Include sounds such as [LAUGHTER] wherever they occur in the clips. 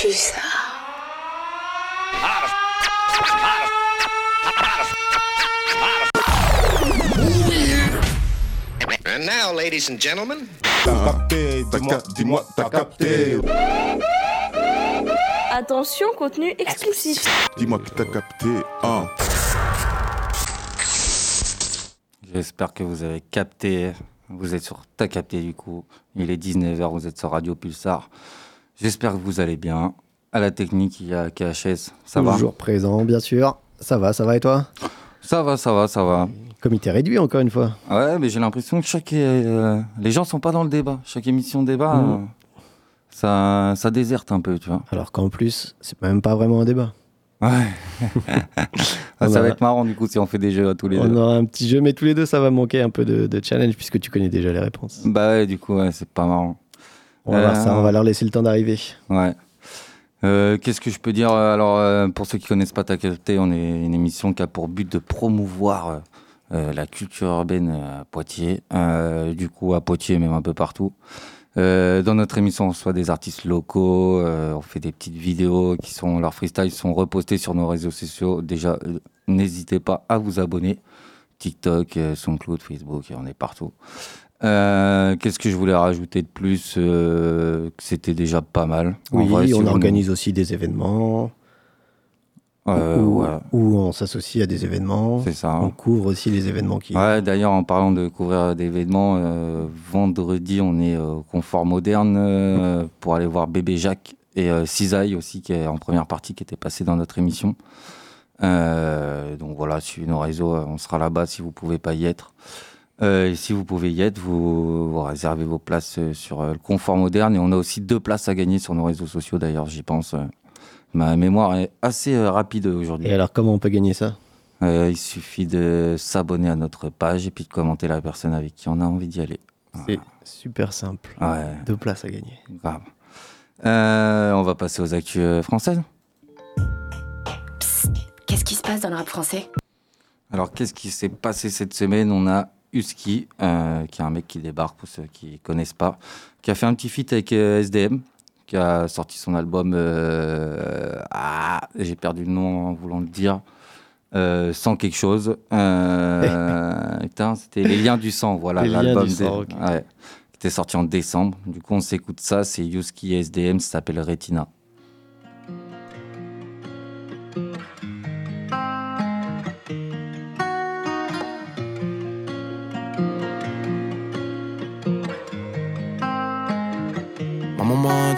Pulsar. And now, ladies and gentlemen, T'as capté, dis-moi, dis-moi, t'as capté. Attention, contenu explicite. Dis-moi que t'as capté. Hein. J'espère que vous avez capté. Vous êtes sur T'as capté du coup. Il est 19h, vous êtes sur Radio Pulsar. J'espère que vous allez bien. À la technique, il y a KHS. Ça va Toujours présent, bien sûr. Ça va, ça va et toi? Ça va, ça va, ça va. Comité réduit encore une fois. Ouais, mais j'ai l'impression que chaque. euh, les gens sont pas dans le débat. Chaque émission débat, Mhm. euh, ça, ça déserte un peu, tu vois. Alors qu'en plus, c'est même pas vraiment un débat. Ouais. [LAUGHS] Ah, ça va être marrant du coup si on fait des jeux à tous les On deux. aura un petit jeu, mais tous les deux, ça va manquer un peu de, de challenge puisque tu connais déjà les réponses. Bah ouais, du coup, ouais, c'est pas marrant. On va voir Euh, ça, on va leur laisser le temps d'arriver. Ouais. Euh, Qu'est-ce que je peux dire Alors, euh, pour ceux qui connaissent pas Ta Capté, on est une émission qui a pour but de promouvoir euh, la culture urbaine à Poitiers. Du coup, à Poitiers, même un peu partout. Dans notre émission, on reçoit des artistes locaux, on fait des petites vidéos qui sont, leurs freestyles sont repostés sur nos réseaux sociaux. Déjà, n'hésitez pas à vous abonner. TikTok, SoundCloud, Facebook, on est partout. Euh, Qu'est-ce que je voulais rajouter de plus euh, C'était déjà pas mal. Oui, vrai, on organise aussi des événements Euh, où, on s'associe à des événements. c'est ça. On couvre aussi les événements qui. Ouais, d'ailleurs, en parlant de couvrir des événements, euh, vendredi, on est au Confort Moderne pour aller voir Bébé Jacques et Cisaille aussi, qui est en première partie, qui était passé dans notre émission. Donc voilà, suivez nos réseaux, on sera là-bas si vous pouvez pas y être. Euh, et si vous pouvez y être, vous, vous réservez vos places euh, sur euh, le Confort Moderne. Et on a aussi deux places à gagner sur nos réseaux sociaux, d'ailleurs, j'y pense. euh. Ma mémoire est assez euh, rapide aujourd'hui. Et alors, comment on peut gagner ça? Euh, il suffit de s'abonner à notre page et puis de commenter la personne avec qui on a envie d'y aller. C'est super simple. Ouais, Deux places à gagner. grave. Euh, on va passer aux actus euh, françaises. Qu'est-ce qui se passe dans le rap français? Alors, qu'est-ce qui s'est passé cette semaine? On a Husky, euh, qui est un mec qui débarque pour ceux qui connaissent pas, qui a fait un petit feat avec euh, SDM, qui a sorti son album. euh, ah, j'ai perdu le nom en voulant le dire. sans quelque chose. [LAUGHS] Putain, c'était Les Liens du Sang, voilà, Les Liens l'album du des- Sang, ok. ouais, qui était sorti en décembre. Du coup, on s'écoute ça, c'est Yuski et SDM, ça s'appelle Retina.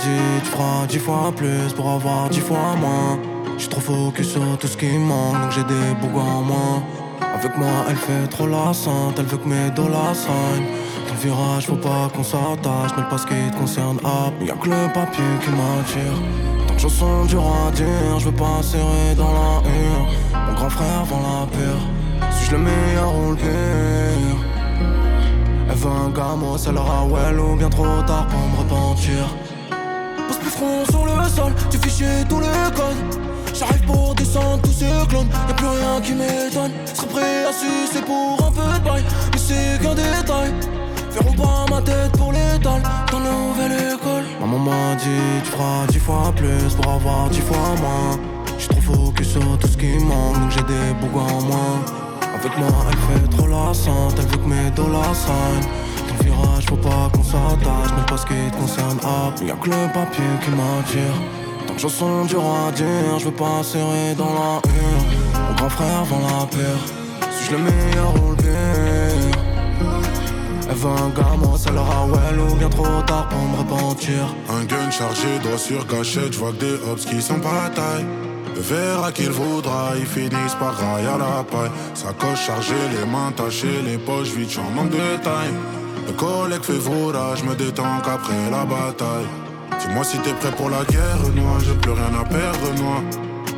Tu feras dix fois plus pour avoir dix fois moins. J'suis trop focus sur tout ce qui manque donc j'ai des bougs en moins. Avec moi elle fait trop la sainte, elle veut que mes dollars signent Dans le virage faut pas qu'on s'attache, mais le pas ce qui te concerne hop. Y'a que le papier qui m'attire. Tant je sens dur à dire, je veux pas serrer dans la hure Mon grand frère vend la pure Suis-je le meilleur ou le pire? Elle veut un gamin, ça leur a well ou bien trop tard pour me repentir. Plus front sur le sol, tu fichier tous les codes. J'arrive pour descendre tous ces clones, y'a plus rien qui m'étonne. Serais prêt à sucer pour un peu de bail, mais c'est qu'un détail. Feront pas ma tête pour l'étal dans la nouvelle école. Maman m'a dit, tu feras dix fois plus pour avoir dix fois moins. J'suis trop focus sur tout ce qui manque, donc j'ai des bougs en moins. Avec moi, elle fait trop la sainte, elle veut que mes dollars signent. Virage, faut pas qu'on s'attache, mais pas ce qui te concerne, hop. Y'a que le papier qui m'attire. Tant que je sens dur à dire, je veux pas serrer dans la hure. Mon grand frère vend la paire. Suis-je le meilleur ou le pire? Elle veut un gamin, ça leur a well ou bien trop tard pour me repentir. Un gun chargé, doigt sur gâchette, je vois que des hops qui sont pas à taille. Le verra qu'il voudra, ils finissent par railler à la paille. Sacoche chargée, les mains tachées, les poches vides, j'en manque de taille. Le collègue fait voura, je me détends qu'après la bataille. Dis-moi si t'es prêt pour la guerre, noire, j'ai plus rien à perdre, noir.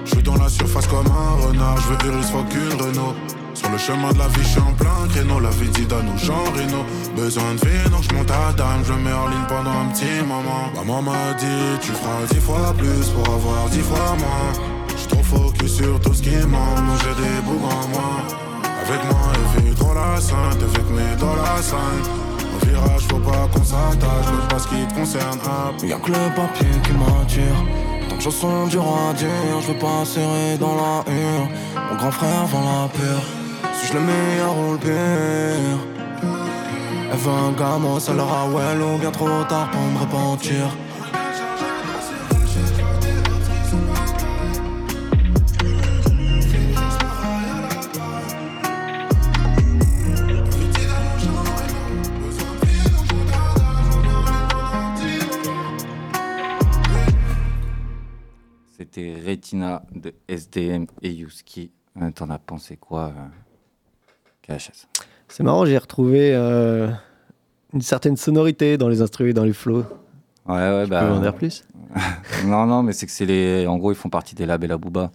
Je suis dans la surface comme un renard, je veux Iris, fuck une Renault. Sur le chemin de la vie, je suis en plein créneau, la vie dit nous Jean Reno. Besoin de vie, donc je monte à dame, je mets en ligne pendant un petit moment. Maman m'a dit, tu feras dix fois plus pour avoir dix fois moins. J'suis trop focus sur tout ce qui manque, j'ai des bougs en moi. Avec moi, elle fait trop la sainte, avec mes dans la scène. Virage, faut pas qu'on s'attache, mais pas ce qui te concerne. Y'a que le papier qui m'attire. Tant que Chanson du roi dur, je veux pas serrer dans la hure. Mon grand frère vend la peur. Suis-je le meilleur ou le pire Elle veut un gamin, ça leur a well ou bien trop tard pour me repentir. C'était Retina de SDM et Yuski. Euh, T'en as pensé quoi, euh, KHS C'est marrant, j'ai retrouvé euh, une certaine sonorité dans les instruments et dans les flows. Ouais, ouais, Tu bah. peux en dire plus? [LAUGHS] Non, non, mais c'est que c'est les. En gros, ils font partie des labels Booba.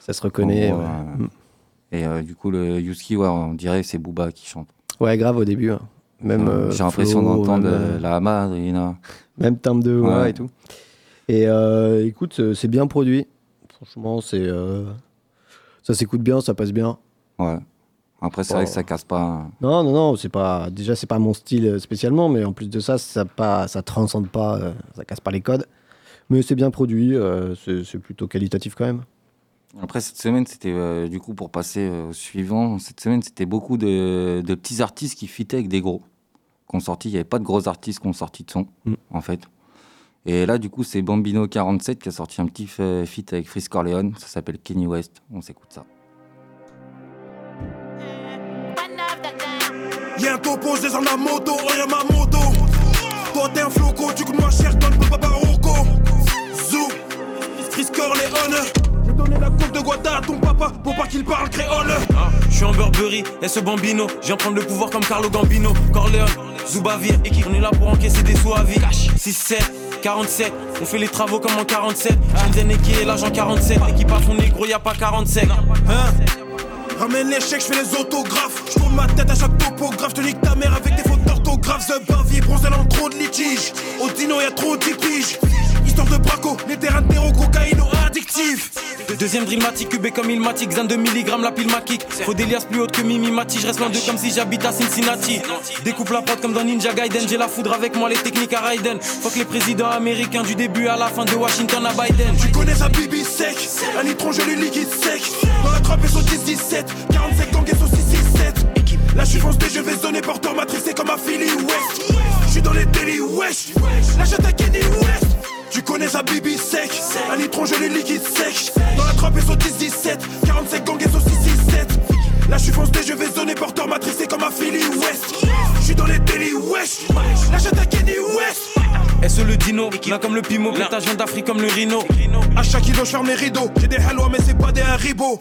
Ça se reconnaît. En gros, ouais. euh, Mm. Et euh, du coup, le Yuski, ouais, on dirait c'est Booba qui chante. Ouais, grave au début. hein. Même, J'ai l'impression d'entendre même, la Madrina. Même timbre de voix Ouais. et tout. Et euh, écoute, euh, c'est bien produit. Franchement, c'est euh, ça s'écoute bien, ça passe bien. Ouais. Après, c'est vrai que ça casse pas. Non, non, non, c'est pas. Déjà, c'est pas mon style spécialement, mais en plus de ça, ça pas, ça transcende pas, ça casse pas les codes. Mais c'est bien produit, euh, c'est plutôt qualitatif quand même. Après, cette semaine, c'était euh, du coup pour passer euh, au suivant. Cette semaine, c'était beaucoup de, de petits artistes qui fitaient avec des gros. Qu'on sorti, il n'y avait pas de gros artistes qui ont sorti de son, Mm. en fait. Et là, du coup, c'est Bambino47 qui a sorti un petit feat avec Frisk Corleone. Ça s'appelle Kenny West. On s'écoute ça. Y'a un topo, je descends la moto, oh y'a ma moto. Toi t'es un floco, tu coûtes moins cher, donne pas Barocco. Zou, Chris Corleone. Je donnais la coupe de Guada à ton papa pour pas qu'il parle créole. Je suis en Burberry, et ce bambino. Je viens prendre le pouvoir comme Carlo Gambino. Corleone, Zubavir, équipe, on est là pour encaisser des sous à vie. 6, 7, 47, on fait les travaux comme en 47. Shenzhen qui est l'agent 47. Équipe à fond négro, y a pas 47. Hein? Ramène les chèques, je fais les autographes. Je ma tête à chaque topographe. Je te nique ta mère avec des d'orthographe. The Bavi, bronze, elle en trop de litiges. Au dino, y'a trop de piges. Histoire de braco, les terrains de terreau, cocaïno addictif. Deuxième drillmatique, cubé comme Ilmatic, Zan de milligrammes, la pile maquique. Faut des liasses plus hautes que Mimi Mati, je reste d'eux comme si j'habite à Cincinnati. Découpe la porte comme dans Ninja Gaiden, j'ai la foudre avec moi, les techniques à Raiden. Fuck les présidents américains du début à la fin de Washington à Biden. Tu connais sa bibi sec, un litron gelé liquide sec. Dans la trappe et son 10-17, 45 gangs et son 6-6-7. Là je suis je vais zoner porteur matrixé comme à Philly West. Je suis dans les délits, wesh. Là j'attaque Kenny West. Tu connais sa bibi sec, un litron gelé liquide sec. Dans la trappe et son 10-17, 45 gangs et son 6-6-7. Là je suis foncé, je vais zoner porteur matrixé comme à Philly West. Je suis dans les délits, wesh. Là j'attaque Kenny West. Est-ce le dino Là comme le pimo, pétage d'Afrique comme le rhino. À chaque kilo, je ferme mes rideaux. J'ai des hallois, mais c'est pas des haribots.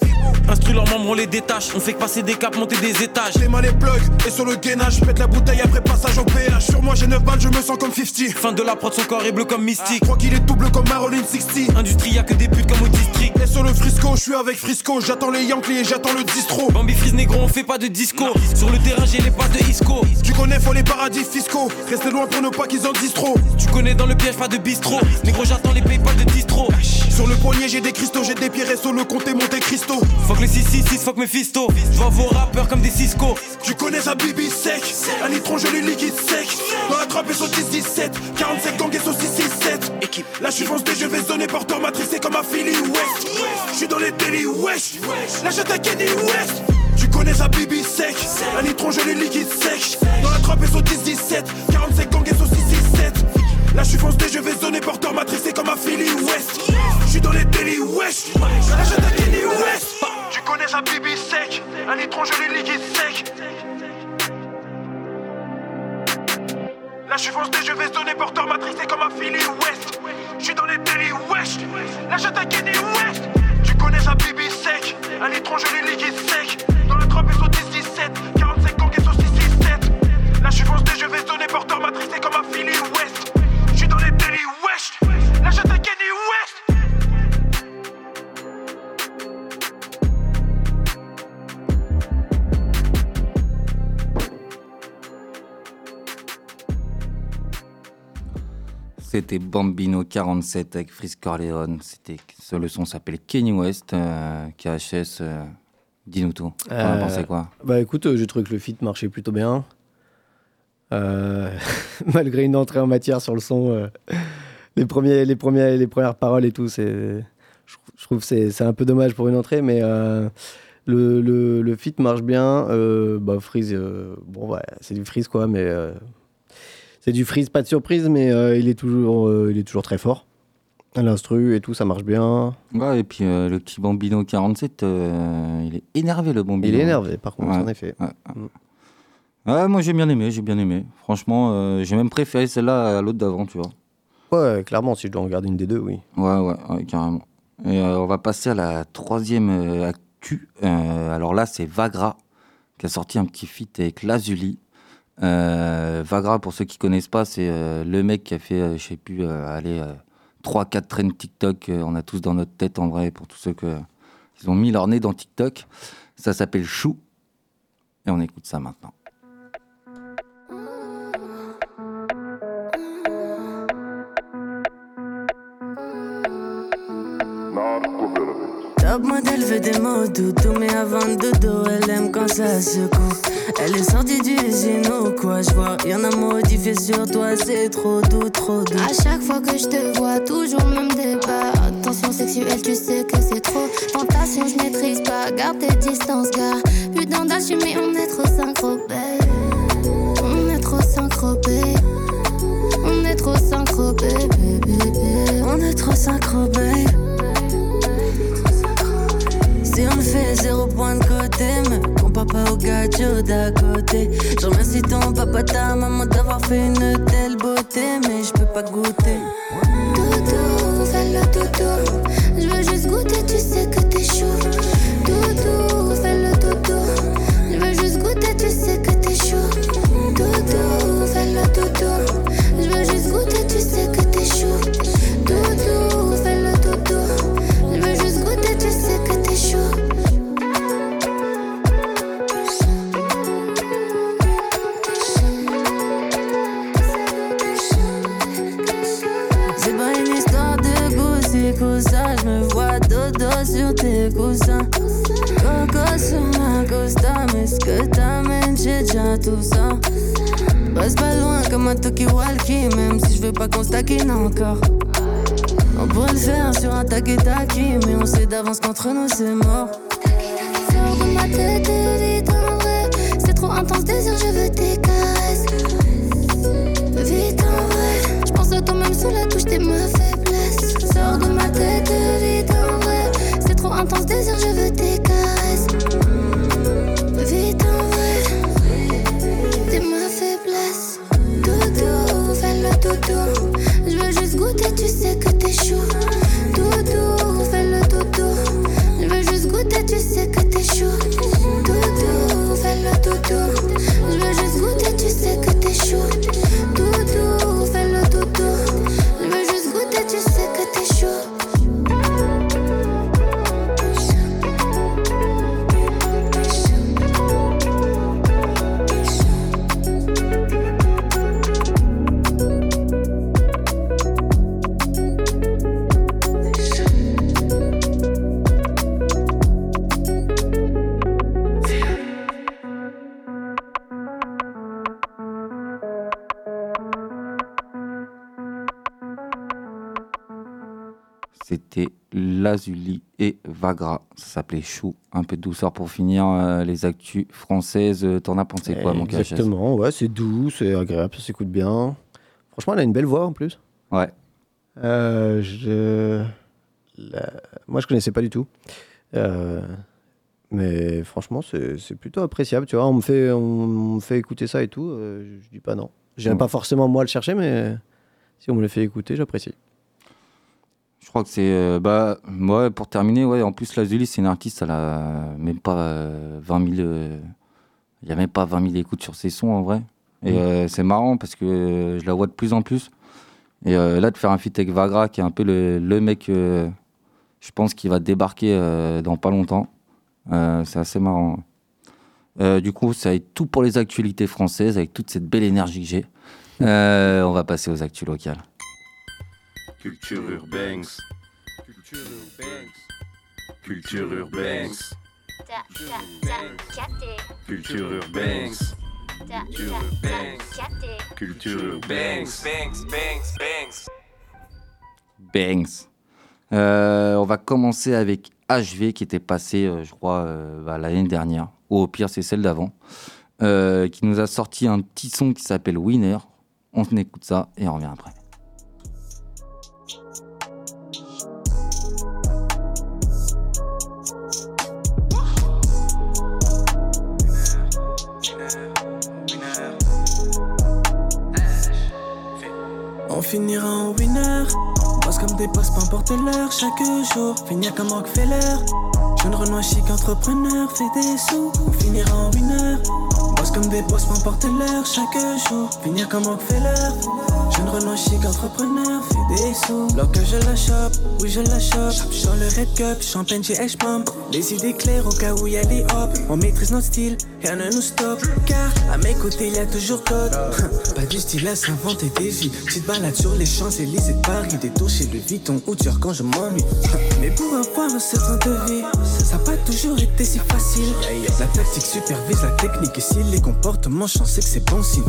Instru leurs membres, on les détache. On fait que passer des caps, monter des étages. Les mains les plugs et sur le gainage, je pète la bouteille après passage au péage. Sur moi j'ai 9 balles, je me sens comme 50. Fin de la prod, son corps est bleu comme mystique. Crois qu'il est double comme Marilyn 60. Industrie, y'a que des putes comme au district. Et sur le frisco, je suis avec Frisco. J'attends les Yankees et j'attends le distro. Bambi frise négro, on fait pas de disco. Sur le terrain, j'ai les pas de Isco. Tu connais, faut les paradis fiscaux. Restez loin pour ne pas qu'ils en disent trop. Tu connais dans le piège, pas de bistrot. Négro, j'attends les paypal de distro. Sur le poignet, j'ai des cristaux, j'ai des pierres sur le compte et Monte Cristo. Fuck les 666, fuck mes fistos. Vois vos rappeurs comme des Cisco. Tu connais sa bibi sec, un litron gelé liquide sec. Dans la trappe et son 10-17, 45 gangs et son 6-6-7. Équipe, là je suis foncé, je vais zoner porteur matrixé comme à Philly West. Je suis dans les délits, wesh. Là j'attaque Kenny West. Tu connais sa bibi sec, un litron gelé liquide sec. Dans la trappe et son 10-17, 45 gangs et son 6-6-7. Là je suis foncé, je vais zoner porteur matrixé comme à Philly West. Je suis dans les délits, wesh. Là j'attaque Kenny West. Tu connais sa bibi sec, un litron gelé liquide sec. Là je suis foncé, je vais zoner porteur matrixé comme à Philly West. Je suis dans les délits, wesh. Là j'attaque Kenny West. Tu connais sa bibi sec, un litron gelé liquide sec. Dans la trappe et son 10-17, C'était Bambino 47 avec Frisk Corleone. C'était ce le son s'appelle Kenny West. euh, KHS, euh, dis-nous tout. On a Euh, pensé quoi? Bah écoute, euh, j'ai trouvé que le feat marchait plutôt bien. Euh, [LAUGHS] malgré une entrée en matière sur le son, euh, les, premiers, les, premiers, les premières paroles et tout, c'est, je, trouve que c'est un peu dommage pour une entrée, mais euh, le, le, le fit marche bien. Euh, bah, Freeze, euh, bon, ouais, c'est du Freeze, quoi, mais c'est du Freeze, pas de surprise, mais il, est toujours, il est toujours très fort. L'instru et tout, ça marche bien. Ouais, et puis le petit Bambino 47, il est énervé, le Bambino. Il est énervé, par contre, en effet. Mm. Ouais, moi j'ai bien aimé, j'ai bien aimé. Franchement, euh, j'ai même préféré celle-là à l'autre d'avant, tu vois. Ouais, clairement, si je dois en regarder une des deux, oui. Ouais, ouais, carrément. Et euh, on va passer à la troisième euh, actu. alors là, c'est Vagra qui a sorti un petit feat avec Lazuli. Vagra, pour ceux qui connaissent pas, c'est le mec qui a fait, je sais plus, aller 3-4 trends TikTok. on a tous dans notre tête en vrai, pour tous ceux qui ont mis leur nez dans TikTok. Ça s'appelle Chou. Et on écoute ça maintenant. Veut des mots doudou, mais avant de dos, elle aime quand ça secoue. Elle est sortie du zéno, quoi, je vois. Y'en a modifié sur toi, c'est trop doux, trop doux. À chaque fois que je te vois, toujours le même débat. Attention sexuelle, tu sais que c'est trop. Tentation, je maîtrise pas, garde tes distances, gars. Plus d'endage, mais on est trop synchropé. On est trop synchropé. On est trop synchropé, bébé. On est trop synchropé. Si de côté, mais compare pas au gadget d'à côté. Je remercie ton papa, ta maman d'avoir fait une telle beauté, mais je peux pas goûter. Même si je veux pas qu'on stackine encore. On pourrait le faire sur un taki-taki, mais on sait d'avance qu'entre nous c'est mort. Sors de ma tête, vite. C'est trop intense, désir, je veux tes caresses. Vite en vrai. Je pense à toi même sous la touche, t'es ma faiblesse. Sors de ma tête, vite en vrai. C'est trop intense, désir, je veux tes caresses. C'était Lazuli et Vagra. Ça s'appelait Chou. Un peu de douceur pour finir euh, les actus françaises. Euh, T'en as pensé quoi, mon gars Exactement, ouais, c'est doux, c'est agréable, ça s'écoute bien. Franchement, elle a une belle voix en plus. Ouais. Euh, je... la- Moi, je connaissais pas du tout. Euh, Mais franchement, c'est plutôt appréciable. Tu vois, on me fait, on me fait écouter ça et tout. je, dis pas non. J'aime Mm. pas forcément moi le chercher, mais si on me le fait écouter, j'apprécie. Je crois que c'est. euh, bah, ouais, pour terminer, ouais, en plus, Lazuli, c'est une artiste, elle a même pas euh, 20 000. euh, Il y a même pas 20 000 écoutes sur ses sons, en vrai. Et Mm. euh, c'est marrant parce que euh, je la vois de plus en plus. Et euh, là, de faire un feat avec Vagra, qui est un peu le, le mec, euh, je pense, qui va débarquer euh, dans pas longtemps. Euh, c'est assez marrant. Euh, du coup, ça va être tout pour les actualités françaises, avec toute cette belle énergie que j'ai. Euh, on va passer aux actus locales. Culture urbaine. Culture urbaine. Culture urbaine. Culture urbaine. Culture urbaine. Culture urbaine. Banks. Euh, on va commencer avec HV qui était passé, euh, je crois, euh, bah, l'année dernière, ou au pire c'est celle d'avant, euh, qui nous a sorti un petit son qui s'appelle Winner. On écoute ça et on revient après. Finira en winner. Bosse comme des boss, peu importe l'heure. Chaque jour, finir comme Rockefeller. Jeune Renoir chic entrepreneur, fait des sous. On finira en winner. Bosse comme des boss, peu importe l'heure. Chaque jour, finir comme Rockefeller. Jeune Renoir chic entrepreneur, fait des sous. Lorsque je la chope, oui je la chope. Sur le red cup, champagne chez H-Pump. Les idées claires au cas où y a les hop. On maîtrise notre style, rien ne nous stoppe. Car à mes côtés, y a toujours code. [LAUGHS] Pas du style à s'inventer des vies. Petite balade sur les Champs-Élysées de Paris. Des tours chez le Vuitton ou Dior quand je m'ennuie. [LAUGHS] Mais pour avoir un certain de vie, ça n'a pas toujours été si facile. La tactique supervise la technique. Et si les comportements changent, c'est que c'est bon signe.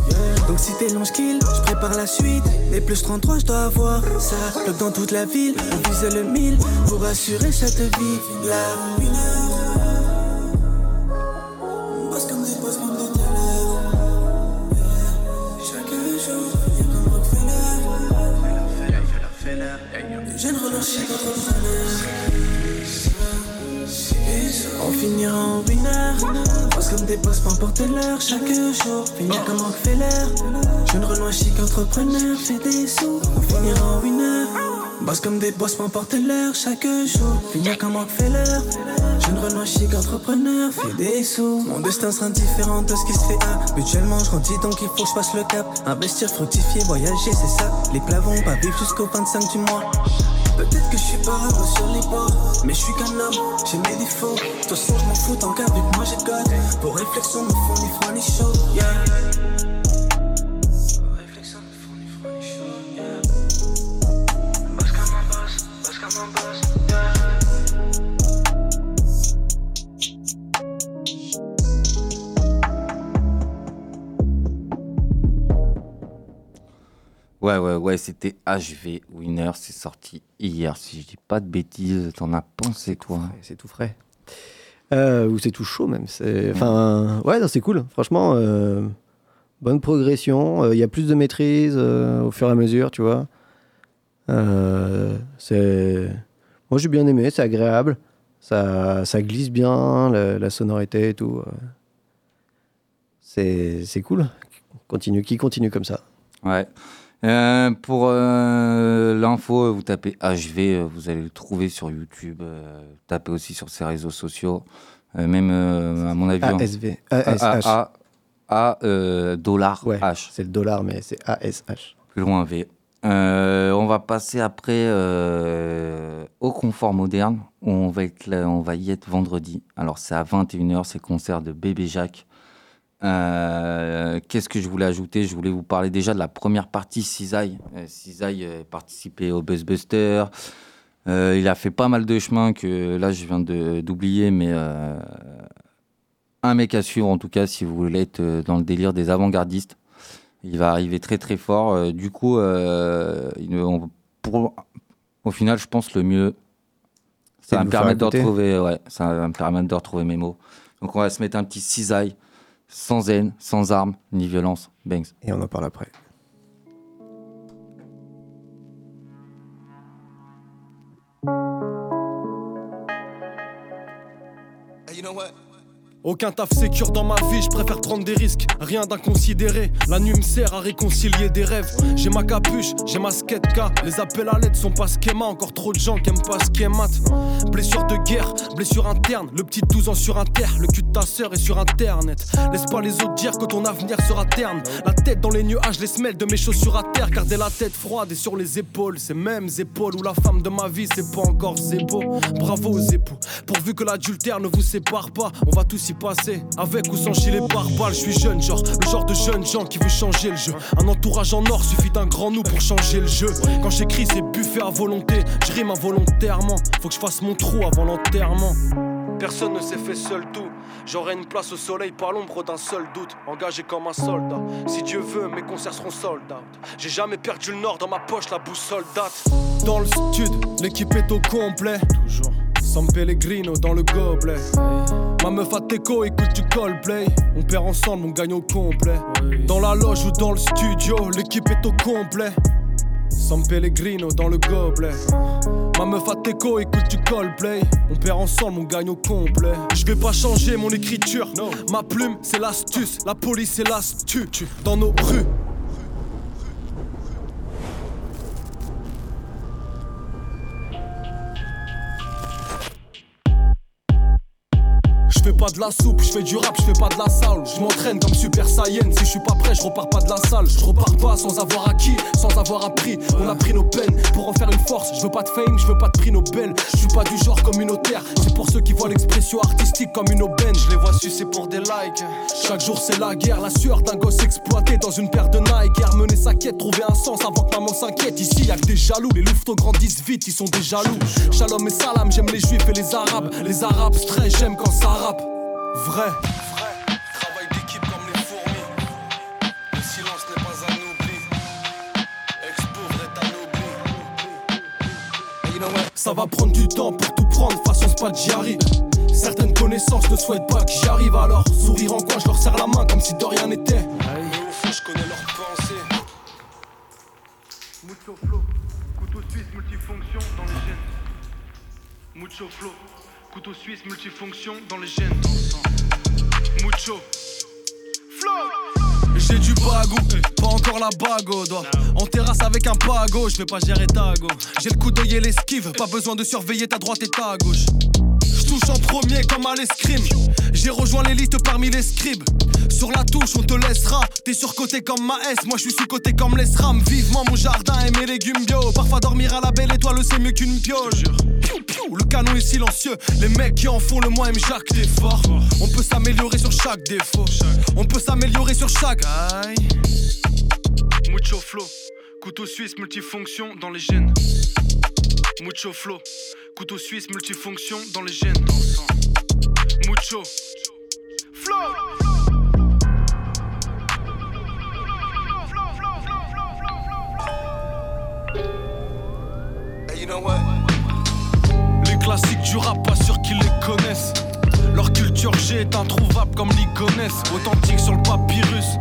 Donc si t'es long skill, je prépare la suite. Les plus 33, je dois avoir ça. Bloc dans toute la ville, on vise le 1000 pour assurer cette vie. La Bosse comme des boss, même de. Chaque jour, y'a comme Rockefeller. Jeune relance chic entrepreneur. On finira en winner. Bosse comme des boss, peu importe l'heure. Chaque jour, finir comme Rockefeller. Jeune Renoir chic entrepreneur, fait des sous. On finira en winner. Bosse comme des boss, peu importe l'heure. Chaque jour, finir comme Rockefeller. Jeune Renoir chic entrepreneur, fait des sous. Mon destin sera différent de ce qui se fait habituellement. Je grandis donc il faut que je passe le cap. Investir, fructifier, voyager, c'est ça. Les plats vont pas vivre jusqu'au 25 du mois. Peut-être que je suis pas heureux sur les bords, mais je suis qu'un homme, j'ai mes défauts. De toute façon, je m'en fous tant qu'avec moi j'ai code. Vos réflexions me font ni froid ni chaud, yeah. Ouais, ouais, ouais, c'était HV Winner, c'est sorti hier, si je dis pas de bêtises. T'en as pensé quoi C'est tout frais. Euh, ou c'est tout chaud même. C'est, enfin, ouais, c'est cool. Franchement, euh, bonne progression. Il y a plus de maîtrise euh, au fur et à mesure, tu vois. Euh, c'est, moi j'ai bien aimé, c'est agréable. Ça, ça glisse bien, la, la sonorité et tout. euh. C'est, c'est cool. Continue, qui continue comme ça? Ouais. Euh, pour euh, l'info, vous tapez HV, vous allez le trouver sur YouTube. euh, tapez aussi sur ses réseaux sociaux. Même, à mon avis. ASV. A- ASH. A- A- euh, dollar Ouais, H. c'est le dollar, mais c'est ASH. Plus loin V. Euh, on va passer après euh, au confort moderne. où On va, y être vendredi. Alors c'est à 21h, c'est concert de Bébé Jacques. Euh, Qu'est-ce que je voulais ajouter? Je voulais vous parler déjà de la première partie, Cisaille. Cisaille euh, participé au Buzzbuster. Il a fait pas mal de chemin que là je viens d'oublier, mais un mec à suivre en tout cas si vous voulez être dans le délire des avant-gardistes. Il va arriver très très fort. Euh, du coup, euh, il- on- pour, au final, je pense le mieux, ça va me permettre de retrouver, ouais, ça va me permettre de retrouver mes mots. Donc on va se mettre un petit cisaille, sans haine, sans armes, ni violence. Banks. Et on en parle après. Aucun taf sécure dans ma vie, je préfère prendre des risques, rien d'inconsidéré. La nuit me sert à réconcilier des rêves. J'ai ma capuche, j'ai ma skate K. Les appels à l'aide sont pas schéma, encore trop de gens qui aiment pas ce. Blessure de guerre, blessure interne. Le petit 12 ans sur inter, le cul de ta sœur est sur internet. Laisse pas les autres dire que ton avenir sera terne. La tête dans les nuages, les semelles de mes chaussures à terre. Garder la tête froide et sur les épaules, ces mêmes épaules où la femme de ma vie c'est pas encore zébo. Bravo aux époux, pourvu que l'adultère ne vous sépare pas, on va tous y Avec ou sans gilet pare-balles, je suis jeune, genre le genre de jeune gens qui veut changer le jeu. Un entourage en or suffit d'un grand nous pour changer le jeu. Quand j'écris, c'est buffet à volonté, je rime involontairement. Faut que je fasse mon trou avant l'enterrement. Personne ne s'est fait seul tout. J'aurai une place au soleil, pas l'ombre d'un seul doute. Engagé comme un soldat. Si Dieu veut, mes concerts seront sold out. J'ai jamais perdu le nord dans ma poche, la boussole date. Dans le stud, l'équipe est au complet. Toujours. Sans Pellegrino dans le gobelet. Ma meuf a Teco, écoute du Coldplay. On perd ensemble, on gagne au complet. Dans la loge ou dans le studio, l'équipe est au complet. Sans Pellegrino dans le gobelet. Ma meuf a Teco, écoute du Coldplay. On perd ensemble, on gagne au complet. Je vais pas changer mon écriture. Ma plume, c'est l'astuce. La police, c'est l'astuce. Dans nos rues. Fais pas de la soupe, je fais du rap, je fais pas de la salle. Je m'entraîne comme Super Saiyan, si je suis pas prêt, je repars pas de la salle. Je repars pas sans avoir acquis, sans avoir appris. On a pris nos peines pour en faire une force. Je veux pas de fame, je veux pas de prix Nobel. Je suis pas du genre communautaire, c'est pour ceux qui voient l'expression artistique comme une aubaine. Je les vois sucer pour des likes. Chaque jour c'est la guerre, la sueur d'un gosse exploité dans une paire de Nike. Air mener sa quête, trouver un sens avant que maman s'inquiète. Ici y'a que des jaloux, les louveteaux grandissent vite, ils sont des jaloux. Shalom et salam, j'aime les juifs et les arabes. Les arabes stress, j'aime quand ça rappe. Vrai. Travail d'équipe comme les fourmis. Le silence n'est pas un oubli. Ex-pauvre est un oubli. Ça va prendre du temps pour tout prendre, façon c'est pas j'y arrive. Certaines connaissances ne souhaitent pas que j'y arrive alors. Sourire en coin, je leur serre la main comme si de rien n'était. Mais au fond, je connais leurs pensées. Mucho flow, couteau suisse multifonction dans les gènes. Mucho flow, couteau suisse multifonction dans les gènes. Mucho flow. J'ai du bagou, pas encore la bague au doigt. En terrasse avec un pago, je vais pas gérer ta go. J'ai le coup d'œil et l'esquive, pas besoin de surveiller ta droite et ta gauche. Touche en premier comme à l'escrime. J'ai rejoint l'élite parmi les scribes. Sur la touche, on te laissera. T'es surcoté comme ma S, moi je suis sous-côté comme les SRAM. Vivement mon jardin et mes légumes bio. Parfois dormir à la belle étoile, c'est mieux qu'une pioche. Piou, piou, le canon est silencieux. Les mecs qui en font le moins aiment Jacques, t'es fort. On peut s'améliorer sur chaque défaut. On peut s'améliorer sur chaque. Aïe. Mucho flow, couteau suisse multifonction dans les gènes. Mucho flow, couteau suisse multifonction dans les gènes. Mucho flow. Hey, you know what? Les classiques du rap, pas sûr qu'ils les connaissent. Leur culture G est introuvable comme l'iconesse. Authentique sur le papyrus.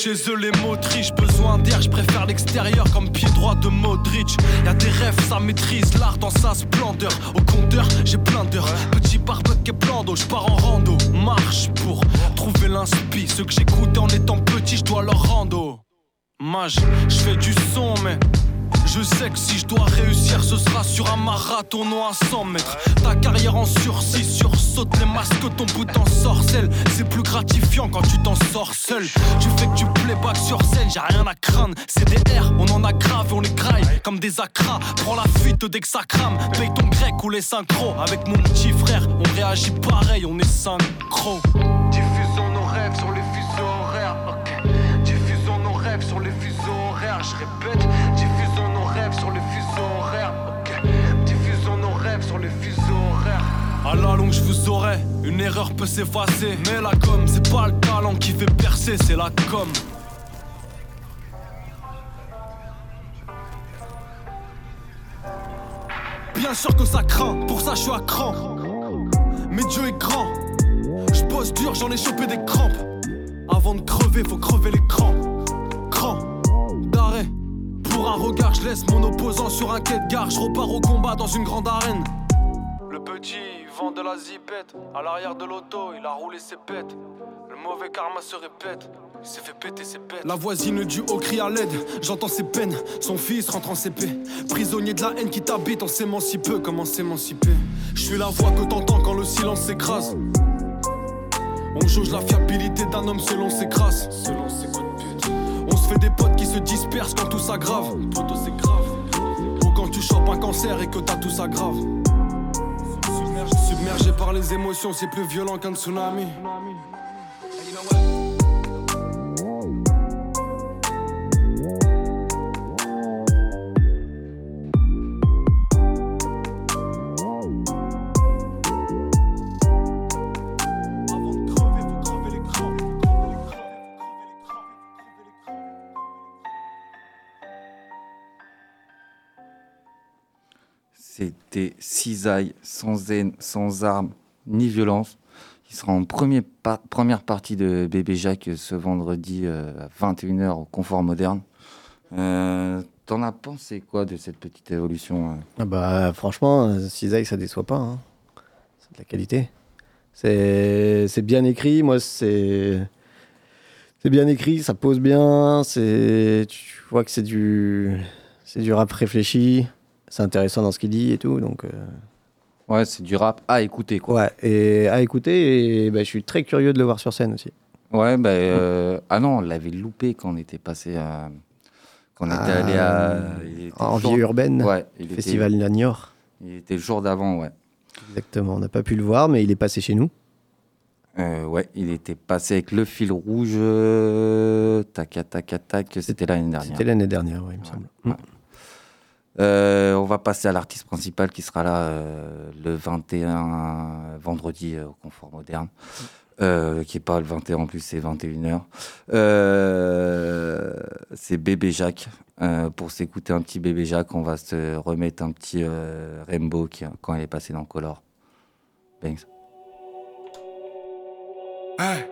Chez eux, les motriches, besoin d'air, je préfère l'extérieur comme pied droit de Modric. Y'a des rêves, ça maîtrise l'art dans sa splendeur. Au compteur, j'ai plein d'heures. Petit barbecue et plan d'eau, je pars en rando. Marche pour trouver l'inspi. Ceux que j'écoutais en étant petit, je dois leur rando. Mage, je fais du son, mais je sais que si je dois réussir, ce sera sur un marathon ou à 100 mètres. Ta carrière en sursis, sursaute les masques, ton bout en sorcelle. C'est plus gratifiant quand tu t'en sors seul. Tu fais que tu playback sur scène, j'ai rien à craindre. C'est des R, on en a grave et on les graille comme des acras. Prends la fuite dès que ça crame. Ton grec ou les synchros. Avec mon petit frère, on réagit pareil, on est synchro. Diffusons nos rêves sur les fuseaux horaires. ok. Diffusons nos rêves sur les fuseaux horaires. Je répète, À la longue, je vous aurais. Une erreur peut s'effacer. Mais la com, c'est pas le talent qui fait percer, c'est la com. Bien sûr que ça craint, pour ça je suis à cran. Mais Dieu est grand. Je bosse dur, j'en ai chopé des crampes. Avant de crever, faut crever l'écran. Cran, d'arrêt. Pour un regard, je laisse mon opposant sur un quai de gare. Je repars au combat dans une grande arène. Le petit de la zipette. À l'arrière de l'auto, il a roulé ses pètes. Le mauvais karma se répète. Il s'est fait péter ses pètes. La voisine du haut crie à l'aide, j'entends ses peines. Son fils rentre en CP. Prisonnier de la haine qui t'habite, on s'émancipe. Comment s'émanciper? Je suis la voix que t'entends quand le silence s'écrase. On jauge la fiabilité d'un homme selon ses crasses. Selon ses. On se fait des potes qui se dispersent quand tout s'aggrave. Poto c'est grave. Ou quand tu chopes un cancer et que t'as tout s'aggrave. Submergé, par les émotions, c'est plus violent qu'un tsunami. Cisaille, sans haine, sans armes, ni violence. Il sera en première partie de Bébé Jacques ce vendredi euh, à 21h au Confort Moderne. Euh, T'en as pensé quoi de cette petite évolution euh? Ah bah, franchement, Cisaille, ça déçoit pas. hein. C'est de la qualité. C'est bien écrit. Moi, c'est. Bien écrit, ça pose bien. Tu vois que c'est du rap réfléchi. C'est intéressant dans ce qu'il dit et tout. Donc, euh, Ouais, c'est du rap à écouter, quoi. ouais, et à écouter. Et bah, je suis très curieux de le voir sur scène aussi. Ouais, bah, euh, ah non, on l'avait loupé quand on était passé à. Quand on était Ah, allé à. était en jour- vie urbaine, Ouais, il Festival était, Niort. il était le jour d'avant, ouais. Exactement. On n'a pas pu le voir, mais il est passé chez nous. Euh, ouais, il était passé avec le fil rouge. tac, tac, tac, tac. C'était l'année dernière. C'était l'année dernière, ouais, il me semble. Mm. Euh, on va passer à l'artiste principal qui sera là euh, le 21 vendredi euh, au Confort Moderne. Qui est pas le 21 en plus, c'est 21h. Euh, c'est Bébé Jacques. Pour s'écouter un petit Bébé Jacques, on va se remettre un petit Rainbow quand elle est passée dans Color. Banks. Hey.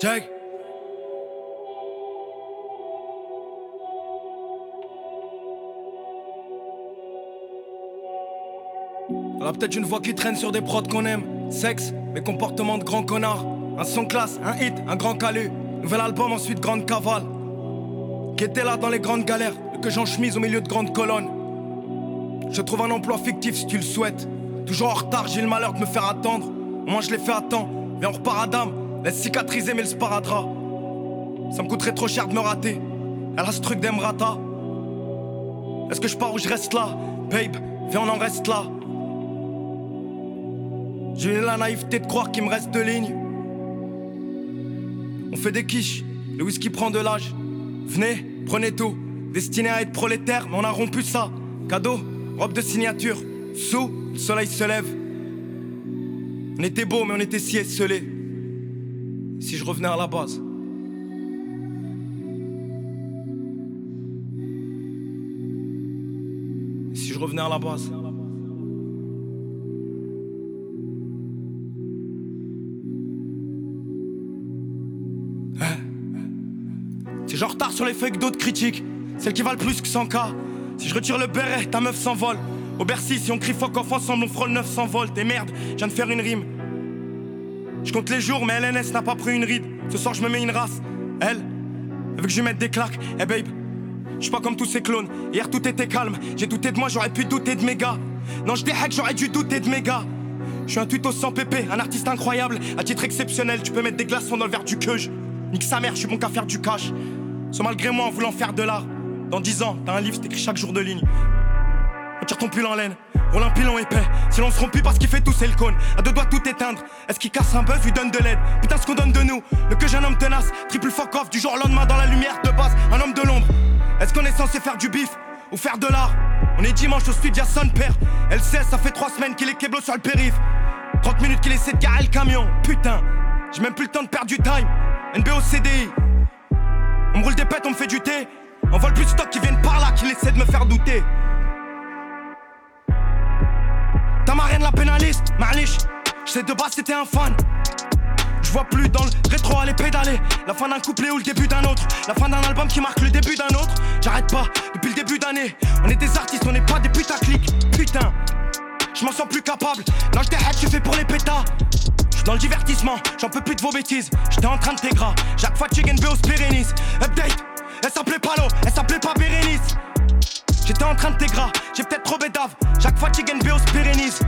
Check. A peut-être une voix qui traîne sur des prods qu'on aime. Sexe, mes comportements de grand connard. Un son classe, un hit, un grand calu. Nouvel album, ensuite grande cavale. Qui était là dans les grandes galères, que j'en chemise au milieu de grandes colonnes. Je trouve un emploi fictif si tu le souhaites. Toujours en retard, j'ai le malheur de me faire attendre. Moi je l'ai fait à temps. Viens, on repart à dame. Laisse cicatriser, mais le sparadrap. Ça me coûterait trop cher de me rater. Elle a ce truc d'Emrata. Est-ce que je pars ou je reste là? Babe, viens, on en reste là. J'ai la naïveté de croire qu'il me reste deux lignes. On fait des quiches, le whisky prend de l'âge. Venez, prenez tout. Destiné à être prolétaire, mais on a rompu ça. Cadeau, robe de signature. Sous, le soleil se lève. On était beau, mais on était si esselés. Si je revenais à la base. Si je revenais à la base. Sur les feuilles d'autres critiques, celle qui valent plus que 100K. Si je retire le béret, ta meuf s'envole. Au Bercy, si on crie fuck off ensemble, on frôle 900 volts. Et merde, je viens de faire une rime. Je compte les jours, mais LNS n'a pas pris une ride. Ce soir, je me mets une race. Elle, elle veut que je lui mette des claques. Eh babe, je suis pas comme tous ces clones. Hier, tout était calme. J'ai douté de moi, j'aurais pu douter de mes gars. Non, je j'aurais dû douter de mes gars. Je suis un tuto sans pépé, un artiste incroyable. À titre exceptionnel, tu peux mettre des glaçons dans le verre du queuge. Nique sa mère, je suis bon qu'à faire du cash. Sans malgré moi en voulant faire de l'art. Dans 10 ans, t'as un livre, t'écris chaque jour de ligne. Retire ton pull en laine, roule un pilon épais. Si l'on se rompt plus parce qu'il fait tout, c'est le cône. À deux doigts tout éteindre. Est-ce qu'il casse un buzz, lui donne de l'aide? Putain, ce qu'on donne de nous. Le que j'ai un homme tenace, triple fuck off du jour au lendemain dans la lumière de base. Un homme de l'ombre. Est-ce qu'on est censé faire du bif ou faire de l'art? On est dimanche au studio son père. Elle sait, ça fait trois semaines qu'il est keblo sur le périph. 30 minutes qu'il essaie de garer le camion. Putain, j'ai même plus le temps de perdre du time. NBO CDI. On me roule des pètes, on me fait du thé. On vole plus de stock qui viennent par là, qui essaie de me faire douter. Ta marraine la pénaliste, Marlich. J'sais de base c'était un fan. Je vois plus dans le rétro aller pédaler. La fin d'un couplet ou le début d'un autre. La fin d'un album qui marque le début d'un autre. J'arrête pas depuis le début d'année. On est des artistes, on n'est pas des putaclics. Putain, je m'en sens plus capable. Non, j'étais head, je fais pour les pétas. Dans le divertissement, j'en peux plus de vos bêtises. J'étais en train de t'égras. Jacques Fatigue NBO Pérénis. Update, elle s'appelait Palo, elle s'appelait pas Bérénice. J'étais en train de t'égras, j'ai peut-être trop bédave. Jacques Fatigue NBO Pérénis.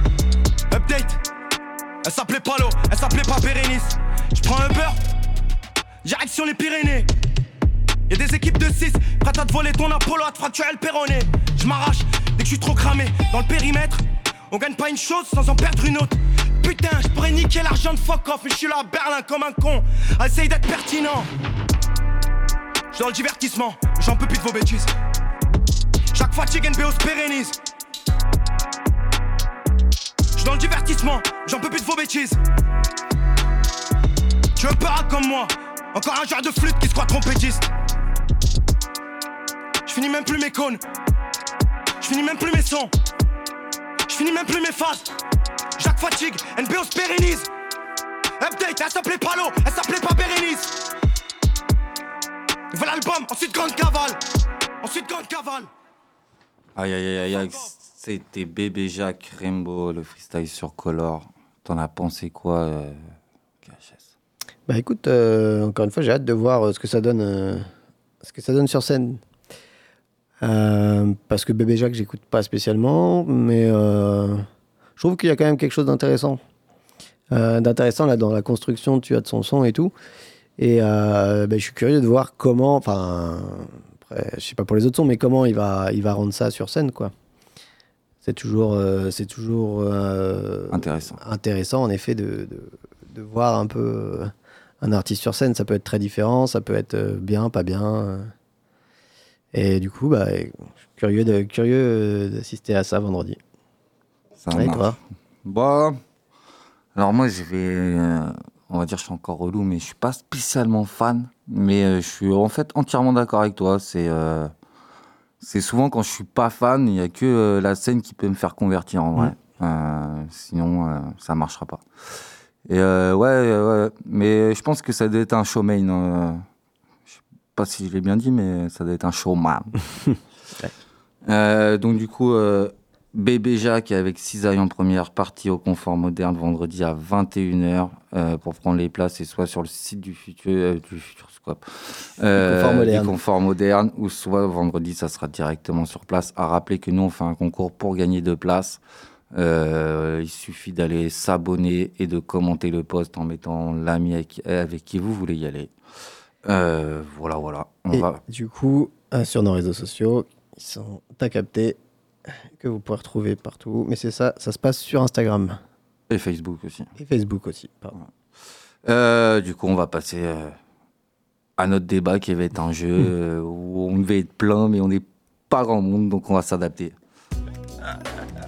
Update, elle s'appelait Palo, elle s'appelait pas Bérénice. J'prends un beurre, direction les Pyrénées. Y'a des équipes de 6 prêtes à te voler ton Apollo, à te fracturer le péroné. Je m'arrache dès que je suis trop cramé dans le périmètre. On gagne pas une chose sans en perdre une autre. Putain, je pourrais niquer l'argent de fuck off, mais je suis là à Berlin comme un con. Essaye d'être pertinent. Je dans le divertissement, j'en peux plus de vos bêtises. Chaque fois, Chicken BO se pérennise. Je dans le divertissement, j'en peux plus de vos bêtises. Tu veux pas comme moi Encore un genre de flûte qui se croit trompettiste. Je finis même plus mes cônes. Je finis même plus mes sons. Je finis même plus mes phases. Jacques fatigue, NBO se pérennise. Update, elle s'appelait Palo, elle s'appelait pas Bérénice. Voilà l'album, ensuite grande cavale. Ensuite grande cavale. Aïe aïe aïe aïe, c'était Bébé Jacques Rainbow, le freestyle sur Color. T'en as pensé quoi euh, Bah écoute, euh, encore une fois, j'ai hâte de voir euh, ce que ça donne, euh, ce que ça donne sur scène. Euh, parce que Bébé Jacques, j'écoute pas spécialement, mais euh, je trouve qu'il y a quand même quelque chose d'intéressant. Euh, d'intéressant là dans la construction tu as de son son et tout. Et bah, je suis curieux de voir comment, enfin, je sais pas pour les autres sons, mais comment il va, il va rendre ça sur scène, quoi. C'est toujours, c'est toujours Intéressant. intéressant, en effet, de, de, de voir un peu un artiste sur scène. Ça peut être très différent, ça peut être bien, pas bien. Et du coup, bah, je suis curieux de- curieux euh, d'assister à ça vendredi. Ça Ouais, toi Bah, alors moi, je vais, euh, on va dire, je suis encore relou, mais je suis pas spécialement fan. Mais euh, je suis en fait entièrement d'accord avec toi. C'est, euh, c'est souvent quand je suis pas fan, il y a que la scène qui peut me faire convertir en vrai. Sinon, ça marchera pas. Et ouais, ouais, mais je pense que ça doit être un showman. Pas si je l'ai bien dit, mais ça doit être un showman. [LAUGHS] Euh, donc du coup, euh, Bébé Jacques avec Cisaille en première partie au confort moderne vendredi à 21h euh, pour prendre les places et soit sur le site du futur euh, du Futuroscope euh, Confort moderne. du confort moderne ou soit vendredi ça sera directement sur place. À rappeler que nous on fait un concours pour gagner deux places. Euh, il suffit d'aller s'abonner et de commenter le post en mettant l'ami avec, avec qui vous voulez y aller. Euh, voilà, voilà. On Et va. du coup, euh, sur nos réseaux sociaux, ils sont à capter, que vous pouvez retrouver partout. Mais c'est ça, ça se passe sur Instagram. Et Facebook aussi. Et Facebook aussi, pardon. Euh, du coup, on va passer euh, à notre débat qui va être un jeu euh, où on devait être plein, mais on n'est pas grand monde, donc on va s'adapter.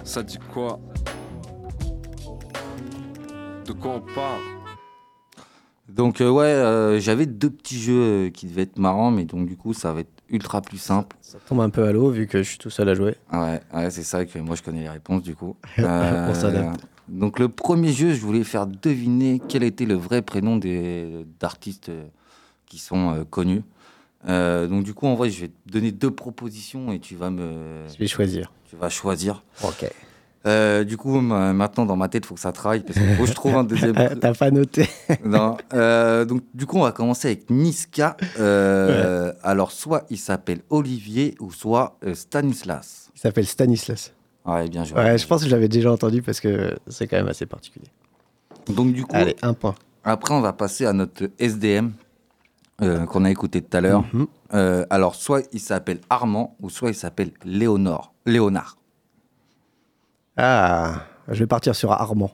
Ça dit quoi? De quoi on parle? Donc, euh, ouais, euh, j'avais deux petits jeux euh, qui devaient être marrants, mais donc du coup, ça va être ultra plus simple. Ça tombe un peu à l'eau vu que je suis tout seul à jouer. Ouais, ouais c'est ça que moi je connais les réponses du coup. [LAUGHS] On s'adapte. Donc le premier jeu, je voulais faire deviner quel était le vrai prénom des d'artistes qui sont connus. Euh, donc du coup, en vrai, je vais te donner deux propositions et tu vas me. Je vais choisir. Tu vas choisir. Ok. Euh, du coup, ma- maintenant dans ma tête, il faut que ça travaille parce qu'il faut que je trouve un deuxième. [LAUGHS] T'as pas noté [LAUGHS] Non. Euh, donc, du coup, on va commencer avec Niska. Euh, Alors, soit il s'appelle Olivier ou soit Stanislas. Il s'appelle Stanislas. Ouais, bien joué. Ouais, je pense que j'avais déjà entendu parce que c'est quand même assez particulier. Donc, du coup, Allez, un point. après, on va passer à notre SDM qu'on a écouté tout à l'heure. Mhm. Alors, soit il s'appelle Armand ou soit il s'appelle Léonore. Léonard. Ah, je vais partir sur Armand.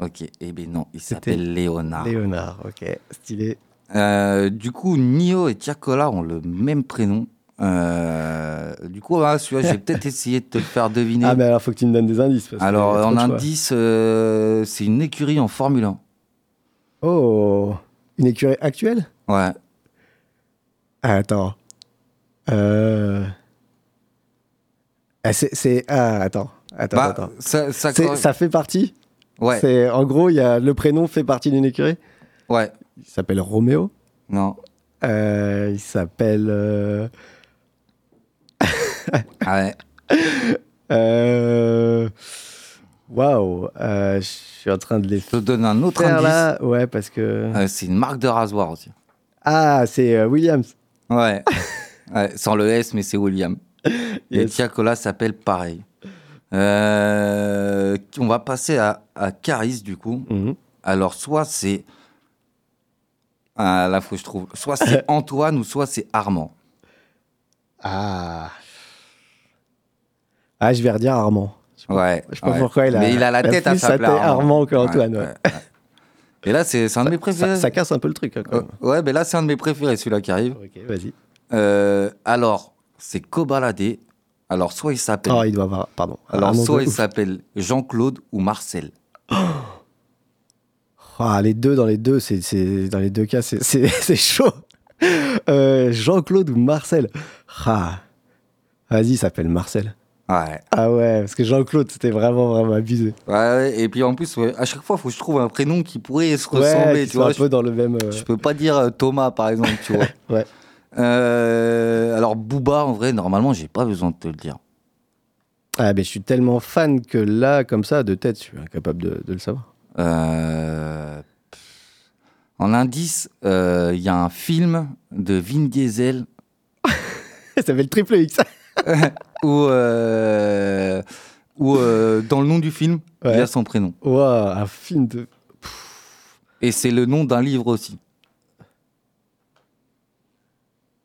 Ok, eh bien non, il s'appelle Léonard. Léonard, ok, stylé. Euh, du coup, Nio et Tiakola ont le même prénom. Euh, du coup, ah, celui-là, je vais [LAUGHS] peut-être essayer de te le faire deviner. Ah, mais alors faut que tu me donnes des indices. parce Alors, en indice, euh, c'est une écurie en Formule 1. Oh, une écurie actuelle? Ouais. Ah, attends. Euh... Ah, c'est, c'est- Ah, attends. Attends, Bah, attends. ça- ça fait partie Ouais. C'est, en gros, y a, le prénom fait partie d'une écurie Ouais. Il s'appelle Roméo Non. Euh, il s'appelle. euh, Ah ouais. [LAUGHS] euh, Waouh, euh, je suis en train de les Je te donne un autre indice. là. Ouais, parce que. Euh, c'est une marque de rasoir aussi. Ah, c'est euh, Williams. Ouais. [LAUGHS] Ouais, Sans le S, mais c'est William. Et Yes. Tiakola s'appelle pareil. Euh, on va passer à, à Caris, du coup. Mhm. Alors, soit c'est. Ah, là, faut que je trouve. Soit c'est [LAUGHS] Antoine ou soit c'est Armand. Ah. Ah, je vais redire Armand. Je sais pas- Ouais. Je sais pas ouais. pourquoi il a. Mais il a la tête à plus sa place. tête Armand qu'Antoine. Ouais, Et là, c'est un de mes préférés. Ça, ça casse un peu le truc. hein, quand même. Ouais, mais là, c'est un de mes préférés, celui-là qui arrive. Ok, vas-y. Euh, alors, c'est Cobaladé. Alors, soit il s'appelle. Oh, il doit avoir. Pardon. Alors, Armand soit il s'appelle Jean-Claude ou Marcel. [GASPS] Ah, les deux, dans les deux, c'est, c'est- dans les deux cas, [LAUGHS] c'est, chaud. Euh, Jean-Claude ou Marcel Ah. Vas-y, il s'appelle Marcel. Ouais. Ah ouais, parce que Jean-Claude, c'était vraiment, vraiment abusé. Ouais, et puis en plus, ouais, à chaque fois, il faut que je trouve un prénom qui pourrait se ressembler. tu vois, un peu dans le même. euh, Je peux pas dire euh, Thomas, par exemple, tu [LAUGHS] vois. Ouais. Euh, alors, Booba, en vrai, normalement, j'ai pas besoin de te le dire. Ah, mais je suis tellement fan que là, comme ça, de tête, je suis incapable de, de le savoir. Euh, En indice, euh, il y a un film de Vin Diesel [LAUGHS] Ça s'appelle Triple X. [LAUGHS] où, euh, où euh, dans le nom du film, il y a son prénom. Waouh, un film de. Et c'est le nom d'un livre aussi.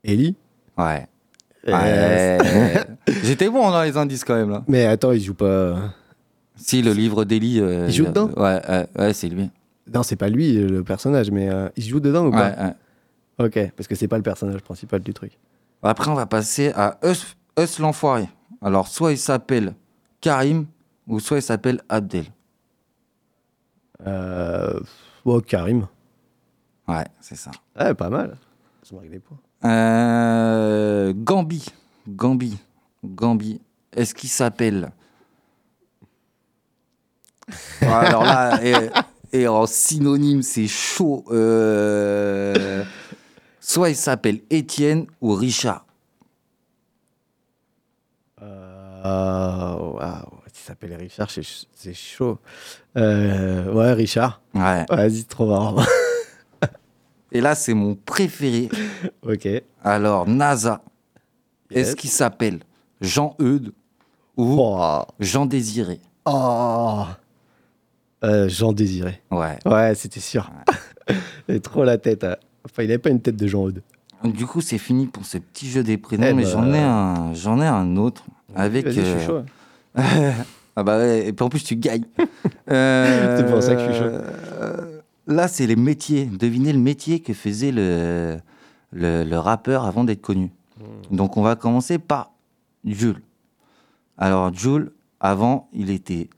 Ellie Ouais. Ouais. [LAUGHS] J'étais bon dans les indices quand même là. Mais attends, il joue pas. Si, le livre d'Eli. euh, Il joue dedans? Ouais, ouais, ouais, c'est lui. Non, c'est pas lui le personnage, mais euh, il joue dedans ou pas? Ouais, ouais. Ok, parce que c'est pas le personnage principal du truc. Après, on va passer à Us, Us l'enfoiré. Alors, soit il s'appelle Karim, ou soit il s'appelle Abdel. Euh. Oh, Karim. Ouais, c'est ça. Ouais, pas mal. Ça marque des points. Euh, Gambi. Gambi. Gambi. Est-ce qu'il s'appelle [LAUGHS] Alors là, et, et en synonyme, c'est chaud. Euh, soit il s'appelle Étienne ou Richard. Euh, waouh, il s'appelle Richard, c'est ch- c'est chaud. Euh, ouais, Richard. Ouais. Vas-y, trop marrant. [LAUGHS] Et là, c'est mon préféré. ok. Alors, NASA. Yes. Est-ce qu'il s'appelle Jean-Eudes ou Jean Désiré Oh Euh, Jean Désiré. Ouais. Ouais, c'était sûr. [LAUGHS] il trop la tête. hein. Enfin, il avait pas une tête de Jean Aude. Du coup, c'est fini pour ce petit jeu des prénoms, Eh mais bah. j'en ai un, j'en ai un autre avec. Je suis chaud. [LAUGHS] ah bah ouais, et puis en plus tu gagnes. Euh, [LAUGHS] C'est pour ça que je suis chaud. Là, c'est les métiers. Devinez le métier que faisait le, le, le rappeur avant d'être connu. Hmm. Donc, on va commencer par Jules. Alors, Jules, avant, il était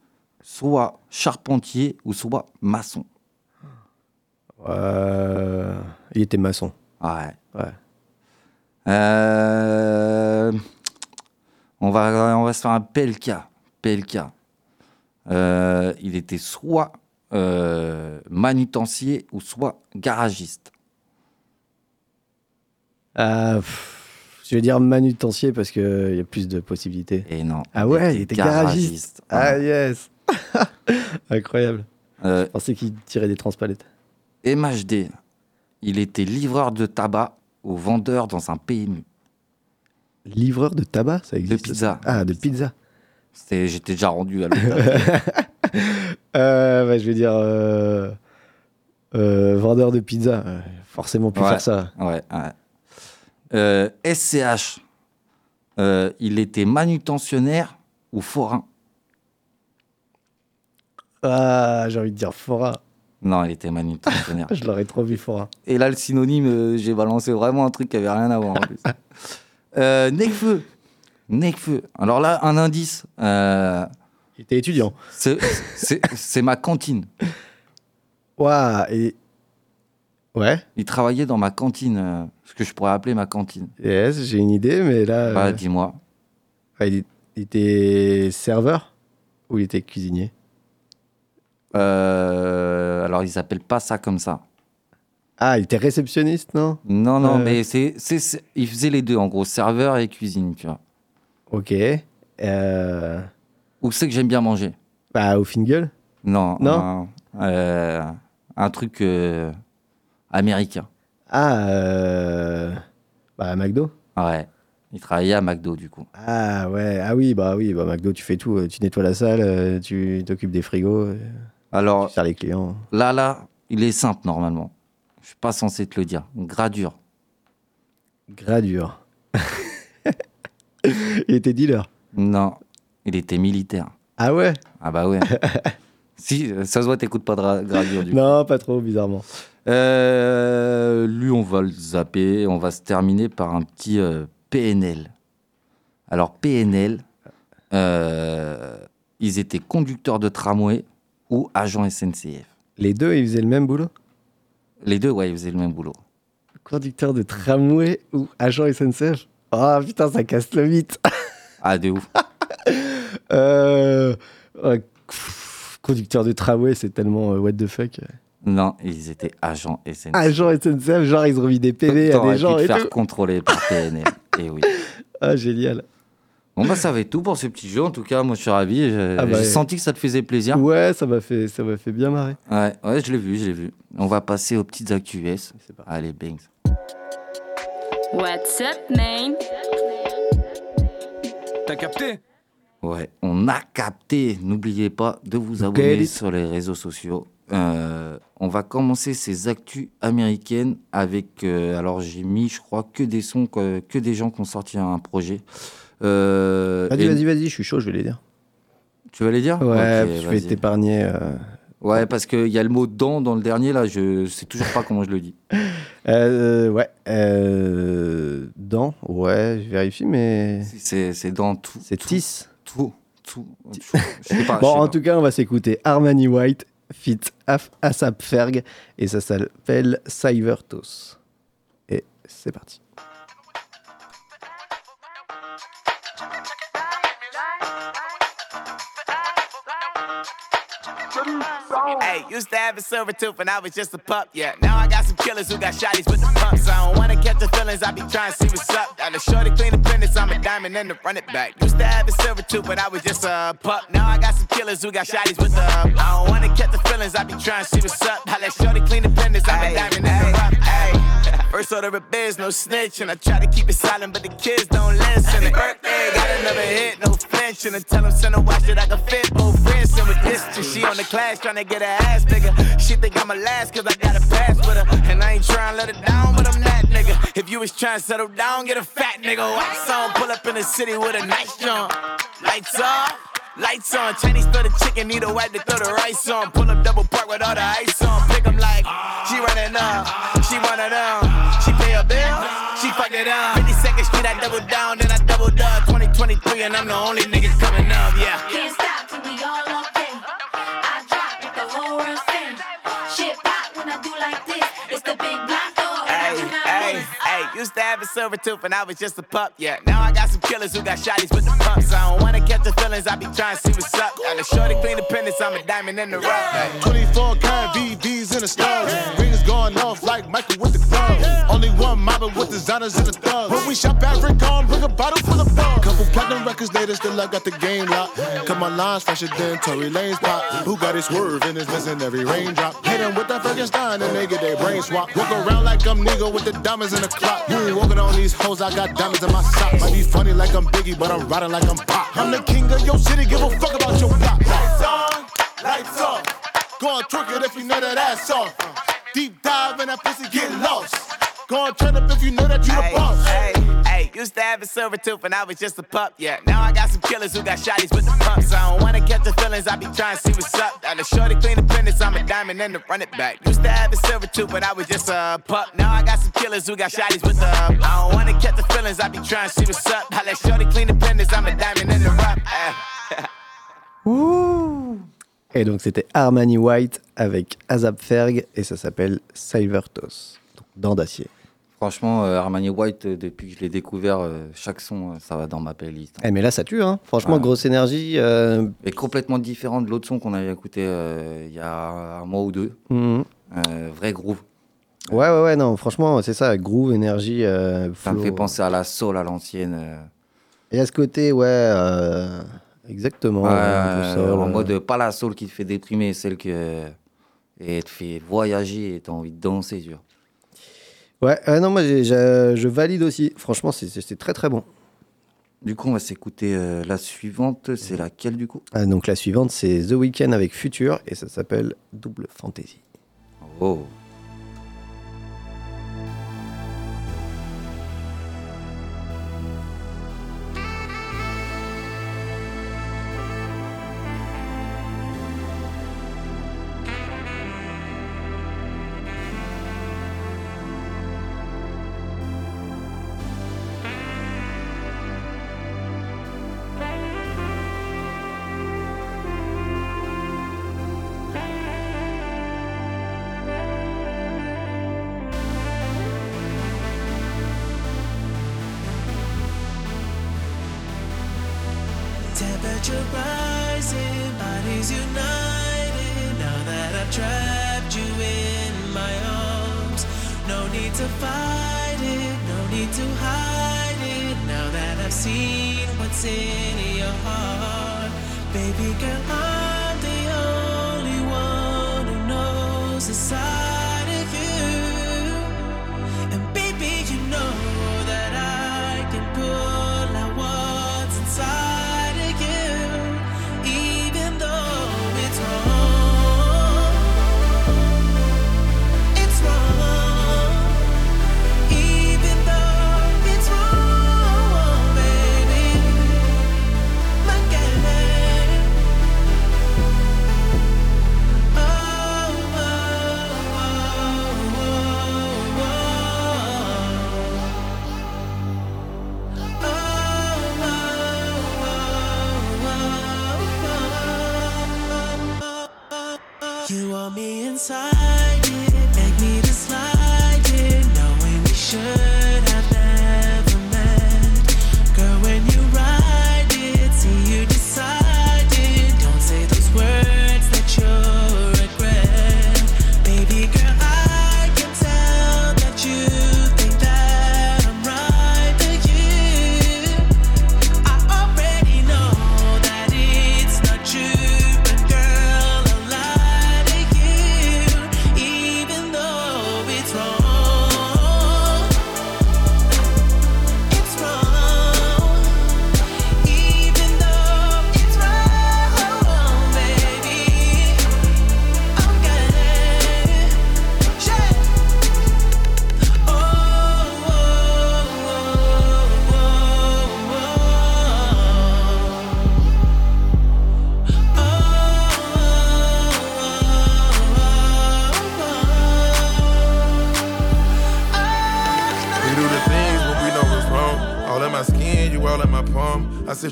soit charpentier ou soit maçon. Euh, il était maçon. Ouais. Ouais. Euh, on, va, on va se faire un PLK. PLK. Euh, il était soit euh, ou soit garagiste. Ah, pff, je vais dire manutencier parce qu'il y a plus de possibilités. Et non. Ah ouais, il était garagiste. Ah yes [LAUGHS] Incroyable. Euh, Je pensais qu'il tirait des transpalettes. MHD. Il était livreur de tabac ou vendeur dans un PMU. Livreur de tabac, ça existe De pizza. Ah, de pizza. J'étais déjà rendu à l'hôpital. [LAUGHS] [LAUGHS] Euh, bah, je vais dire euh, euh, vendeur de pizza. Forcément plus Ouais, faire ça. Ouais, ouais. SCH. Euh, il était manutentionnaire ou forain? Ah, j'ai envie de dire fora. Non, il était manutentionnaire. [LAUGHS] Je l'aurais trop vu fora. Et là, le synonyme, j'ai balancé vraiment un truc qui avait rien à voir en plus. [LAUGHS] Euh, Necfeu. Necfeu. Alors là, un indice. euh, Il était étudiant. c'est- ma cantine. Waouh, et. Ouais, Il travaillait dans ma cantine, euh, ce que je pourrais appeler ma cantine. yes, j'ai une idée, mais là. Bah, euh, dis-moi. il, il était serveur ou il était cuisinier? Euh, alors, ils s'appellent pas ça comme ça. Ah, il était réceptionniste, non? Non, non, Euh. mais c'est- il faisait les deux, en gros, serveur et cuisine, tu vois. Ok. Euh... Où c'est que j'aime bien manger Bah, au Fingal Non. Non un, euh, un truc euh, américain. Ah, euh... bah, à McDo Ouais. Il travaillait à McDo, du coup. Ah, ouais, ah oui, bah oui, bah McDo, tu fais tout. Tu nettoies la salle, tu t'occupes des frigos, Alors, tu sers les clients. là, là, il est simple, normalement. Je suis pas censé te le dire. Gradure. Gradure. [LAUGHS] il était dealer. Non. Il était militaire. Ah ouais Ah bah ouais. [LAUGHS] si, ça se voit, t'écoutes pas de ra- gradure, du coup. Non, pas trop, bizarrement. Euh, lui, on va le zapper. On va se terminer par un petit euh, PNL. Alors, PNL, euh, ils étaient conducteurs de tramway ou agents SNCF. Les deux, ils faisaient le même boulot? Les deux, ouais, ils faisaient le même boulot. Conducteur de tramway ou agent SNCF Ah putain, ça casse le mythe Ah, de ouf. [LAUGHS] Euh, conducteur de tramway, c'est tellement euh, what the fuck. Non, ils étaient agents SNCF. Agent SNCF, genre ils ont mis des PV à des gens pu te et faire tout. contrôler par TNL. [LAUGHS] et oui. Ah, génial. Bon, bah, ça va être tout pour ce petit jeu. En tout cas, moi, je suis ravi. J'ai Ah bah, senti que ça te faisait plaisir. Ouais, ça m'a fait, ça m'a fait bien marrer. Ouais, ouais, je l'ai vu, je l'ai vu. On va passer aux petites actus US. Allez, bangs. What's up, man? T'as capté? Ouais, on a capté. N'oubliez pas de vous abonner sur les réseaux sociaux. Euh, on va commencer ces actus américaines avec. euh, alors, j'ai mis, je crois, que des sons, que, que des gens qui ont sorti un projet. Euh, Vas-y, et- vas-y, vas-y, je suis chaud, je vais les dire. Tu vas les dire? Ouais, je vais t'épargner. Ouais, parce qu'il y a le mot dans dans le dernier, là, je sais toujours pas comment je le dis. [LAUGHS] Euh, ouais. Euh, dans, ouais, je vérifie, mais. C'est c'est dans tout. C'est Tis. Tout. Tout. Je sais pas. [LAUGHS] Bon, je sais en pas. tout cas, on va s'écouter Armani White, fit Asap Ferg, et ça s'appelle Cyvertos. Et c'est parti. Hey, used to have a silver tooth when I was just a pup, yeah. Now I got some killers who got shotties with the pumps. I don't wanna catch the feelings, I be trying to see what's up. Got a shorty clean the pendants, I'm a diamond and to run it back. Used to have a silver tooth when I was just a pup. Now I got some killers who got shotties with the I don't wanna catch the feelings, I be trying to see what's up. I let shorty clean the pendants, I'm a diamond and to run Hey, First order of biz, no snitch, and I try to keep it silent, but the kids don't listen. And birthday, got another hit, no flinch, and I tell them send a watch that I can fit both wrists. And with this, she on the class trying to get her ass bigger. She think I'm a last cause I got a pass with her, and I ain't trying to let her down, but I'm that nigga. If you was trying to settle down, get a fat nigga. Wax on, pull up in the city with a nice jump. Lights off. Lights on, Chinese throw the chicken, need a wipe to throw the rice on. Pull up double park with all the ice on. Pick 'em like, she running up, she one of it up. 52nd Street, I double down, then I doubled up. 2023, and I'm the only nigga coming up, yeah. Used to have a silver tooth when I was just a pup, yeah. Now I got some killers who got shotties with the pumps. I don't wanna catch the feelings, I be trying to see what's up. Got a shorty clean the pendants, I'm a diamond in the rough. Hey. 24 karat VVs in the stars. Rings going off like Michael with the club. Only one mobbing with designers in the thugs. When we shop at Rick on, bring a bottle full of bug. Couple platinum records later, still I got the game locked. Cut my lines fresher than Tory Lane's pop. Who got his swerve and is missing every raindrop? Hit 'em with that Frankenstein and they get their brain swap. Walk around like I'm nigga with the diamonds in the clock. Ain't walking on these hoes, I got diamonds in my socks. Might be funny like I'm Biggie, but I'm riding like I'm Pop. I'm the king of your city, give a fuck about your block. Lights on, lights off. Go on, twerk it if you know that ass off. Deep dive in that pussy, get lost. Go on, turn up if you know that you the boss. hey, used to have a silver tooth when I was just a pup, yeah. Now I got some killers who got shotties with the pumps. I don't wanna catch the feelings, I be trying to see what's up. Got a shorty clean the pendants, I'm a diamond and to run it back. Used to have a silver tooth when I was just a pup. Now I got some killers who got shotties with the I don't wanna catch the feelings, I be trying to see what's up. I let shorty clean the pendants, I'm a diamond and the rough. [LAUGHS] Et donc c'était Armani White avec Azap Ferg et ça s'appelle Cyvertos, donc dents d'acier. Franchement, euh, Armani White, euh, depuis que je l'ai découvert, euh, chaque son, ça va dans ma playlist. Eh mais là ça tue, hein. franchement Ouais. grosse énergie. euh, Et complètement différent de l'autre son qu'on avait écouté euh, il y a un mois ou deux. Mhm. Euh, vrai groove. Ouais ouais ouais non franchement c'est ça, groove, énergie. Ça me fait penser à la soul à l'ancienne. Et à ce côté ouais, exactement. Ouais, soul, en mode pas la soul qui te fait déprimer, celle que et te fait voyager et t'as envie de danser, tu vois. Ouais, non moi j'ai- j'ai- je valide aussi. Franchement c'est- c'est c'est très très bon. Du coup, on va s'écouter euh, la suivante. C'est laquelle du coup? Ah, donc la suivante c'est The Weeknd avec Future et ça s'appelle Double Fantasy. Oh. Rising, bodies united. Now that I've trapped you in my arms, no need to fight it, no need to hide it. Now that I've seen what's in your heart, baby girl, I'm time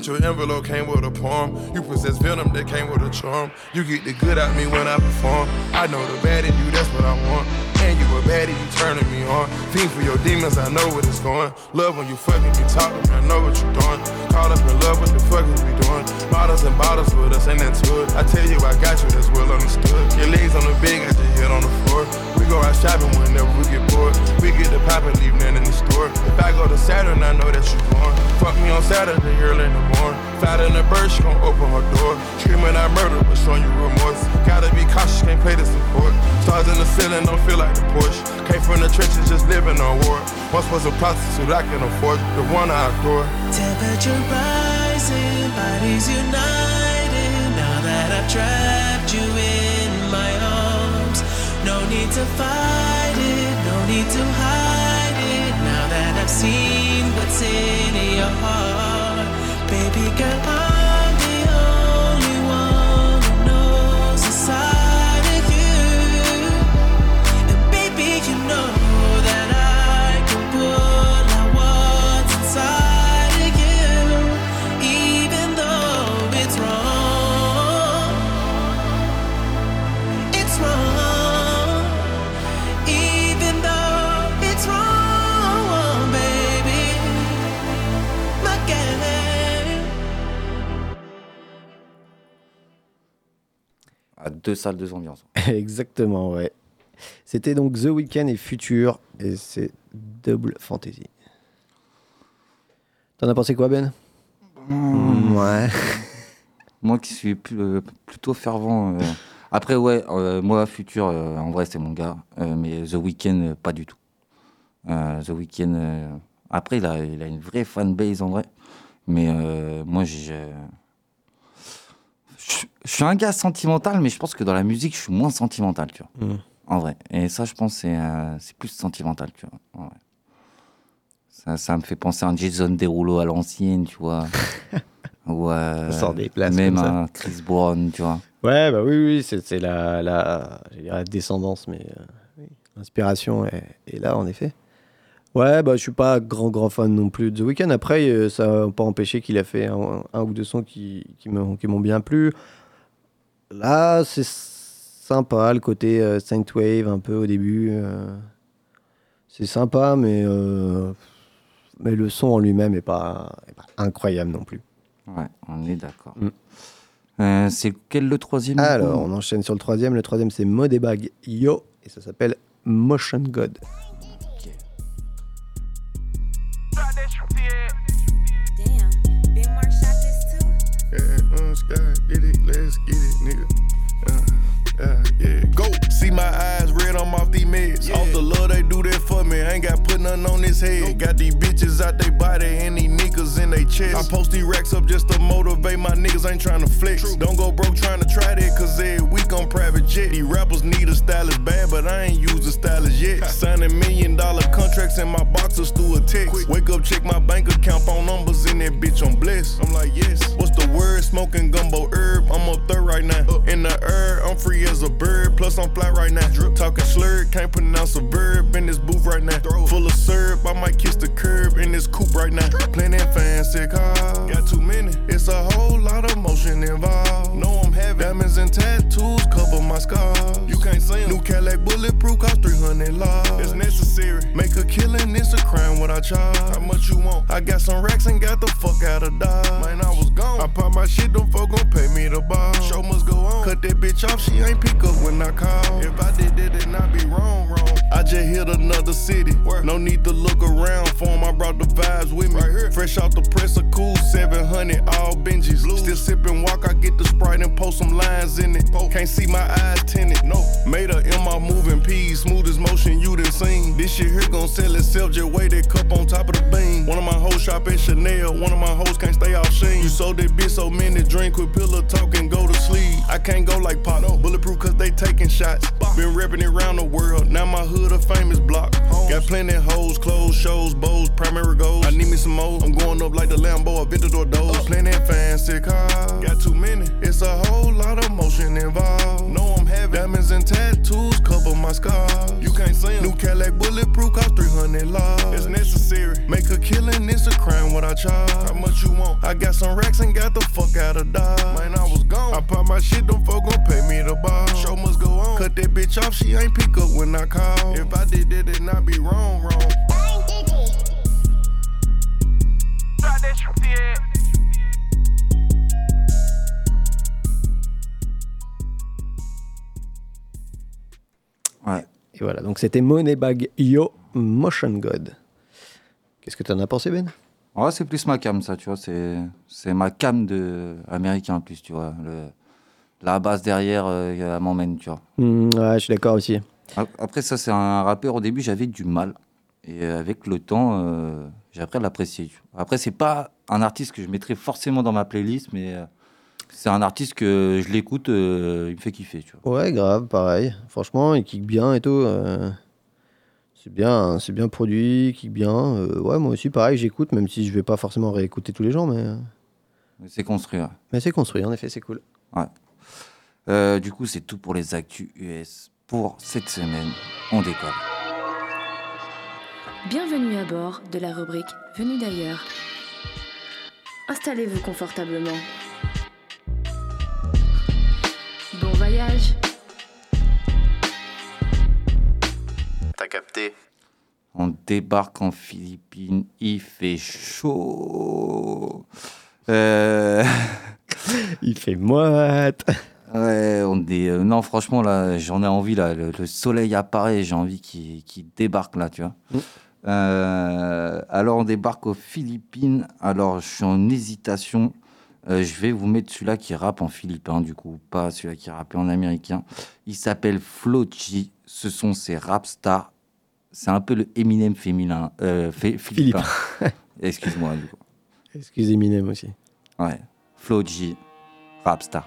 Your envelope, came with a poem. You possess venom that came with a charm. You get the good out me when I perform. I know the bad in you, that's what I want. And you a baddie, you turning me on. Fiend for your demons, I know what it's going. Love when you fucking me, talking, I know what you're doing. Caught up in love, what the fuck is we doing? Bottles and bottles with us, ain't that it? I tell you, I got you, that's well understood. Your legs on the bed, got your head on the floor. We go out shopping whenever we get bored. We get the pop and leave nothing in the store. If I go to Saturn, I know that you going. Fuck me on Saturday, early in the morning. Fat in the bird, she gon' open her door. Screaming I murder, but showing you remorse. Gotta be cautious, can't play the support. Stars in the ceiling, don't feel like the Porsche. Came from the trenches, just living on war. Once was a prostitute, I can afford the one I adore. Temperature rising, bodies united. Now that I've trapped you in need to fight it, no need to hide it. Now that I've seen what's in your heart, baby girl, À deux salles, deux ambiances. [LAUGHS] Exactement, ouais. C'était donc The Weeknd et Future, et c'est Double Fantasy. T'en as pensé quoi, Ben? Mmh. Ouais. [LAUGHS] Moi qui suis plus- euh, plutôt fervent. euh, Après, ouais, euh, moi, Futur, euh, en vrai, c'est mon gars. euh, mais The Weeknd, euh, pas du tout. Euh, The Weeknd. euh, Après, il a, il a une vraie fanbase en vrai. Mais euh, moi, j'ai. Je je suis un gars sentimental, mais je pense que dans la musique, je suis moins sentimental, tu vois. Mhm. En vrai. Et ça, je pense, c'est euh, plus sentimental, tu vois. en vrai. Ça, ça me fait penser à un Jason Derulo à l'ancienne, tu vois. [LAUGHS] Ou euh, des places même comme ça. un Chris Brown, tu vois. Ouais, bah oui, oui, c'est la, la, la descendance, mais euh, l'inspiration est, est là, en effet. Ouais, bah je suis pas grand, grand fan non plus de The Weeknd. Après, euh, ça n'a pas empêché qu'il a fait un, un ou deux sons qui, qui m'ont bien plu. Là, c'est sympa, le côté euh, Wave un peu au début. euh, c'est sympa, mais, euh, mais le son en lui-même est pas, est pas incroyable non plus. Ouais, on est d'accord. Mm. C'est quel le troisième Alors, on enchaîne sur le troisième. Le troisième, c'est Modebag Yo, et ça s'appelle Motion God. Let's get it, nigga. Uh, uh, yeah, go. See my eyes red, I'm off these meds. Off the love, they do that for me. I Ain't got put nothing on this head. Got these bitches out they body and these niggas in they chest. I post these racks up just to motivate my niggas. Ain't trying to flex. Don't go broke trying to try that, cause every week on private jet. These rappers need a stylist bad, but I ain't used a stylist yet. [LAUGHS] Signing million dollar in my boxers through a text. Wake up, check my bank account, phone numbers in that bitch, I'm blessed. I'm like, yes. What's the word? Smoking gumbo herb. I'm up third right now. In the air, I'm free as a bird. Plus, I'm fly right now. Drip. Talking slurred, can't pronounce a verb in this booth right now. Throw. Full of syrup, I might kiss the curb in this coupe right now. Plenty fancy cars. Got too many. It's a whole lot of motion involved. Know I'm having diamonds and tattoos cover my scars. You can't see 'em. New Cadillac bulletproof cost 300 laws. It's necessary. Make a killing, is a crime what I charge. How much you want? I got some racks and got the fuck out of Dodge. Man, I was gone. I pop my shit, them folk gon' pay me the bar. Show must go on. Cut that bitch off, she ain't pick up when I call. If I did that, then I be wrong, wrong. I just hit another city. No need to look around for 'em, I brought the vibes with me. Fresh off the press, a cool 700, all Benjis. Still sipping walk, I get the sprite and post some lines in it. Can't see my eyes tinted, no. Made her in my moving piece, smoothest motion you done seen. This shit here gon' sell itself, just weigh that cup on top of the beam. One of my hoes shop at Chanel, one of my hoes can't stay off Sheen. You sold that bitch so many drink with pillow talk and go to sleep. I can't go like pop, no. bulletproof cause they taking shots. Been repping it around the world, now my hood a famous block. Got plenty hoes, clothes, shows, bows, primary goals. I need me some more. I'm going up like the Lambo, Aventador doors. Plenty fancy cars, got too many. It's a whole lot of motion involved. No, I'm having diamonds and tattoos cover my scars. You can't see 'em. New Cadillac bulletproof cost 300 laws. It's necessary. Make a killing, it's a crime what I charge. How much you want? I got some racks and got the fuck out of Dodge. Man, I was gone. I pop my shit, them folk gon' pay me the bar. Show must go on. Cut that bitch off, she ain't pick up when I call. If I did that, then I be wrong, wrong. Ouais. Et voilà, donc c'était Moneybag Yo Motion God. Qu'est-ce que tu en as pensé, Ben? Ouais, c'est plus ma cam, ça, tu vois. C'est, c'est ma cam de américain, en plus, tu vois. Le, la basse derrière, euh, elle m'emmène, tu vois. Hmm, Ouais, je suis d'accord aussi. Ap- Après, ça, c'est un rappeur. Au début, j'avais du mal. Et avec le temps, euh, j'ai appris à l'apprécier. Après, c'est pas un artiste que je mettrais forcément dans ma playlist, mais euh, c'est un artiste que je l'écoute, euh, il me fait kiffer, tu vois. Ouais, grave, pareil. Franchement, il kick bien et tout. C'est bien, c'est bien produit, kick bien. euh, ouais, moi aussi, pareil, j'écoute, même si je vais pas forcément réécouter tous les jours, mais, euh, Mais C'est construit, ouais. mais c'est construit, en effet, c'est cool. Ouais. Euh, du coup, c'est tout pour les actus US pour cette semaine. On décolle. Bienvenue à bord de la rubrique Venu d'ailleurs. Installez-vous confortablement. Bon voyage. Capté On débarque en Philippines, il fait chaud. Euh, [LAUGHS] il fait moite. Ouais, on est. euh, non, franchement, là, j'en ai envie, là. Le, le soleil apparaît, j'ai envie qu'il qu'il débarque, là, tu vois. Euh, alors, on débarque aux Philippines. Alors, je suis en hésitation. Euh, je vais vous mettre celui-là qui rappe en philippin, du coup, pas celui-là qui rappe en américain. Il s'appelle Flochi. Ce sont ses rap stars. C'est un peu le Eminem féminin. Euh, phé- philippin. [LAUGHS] Excuse-moi, du coup. Excusez Eminem aussi. Ouais. Flochi, rap star.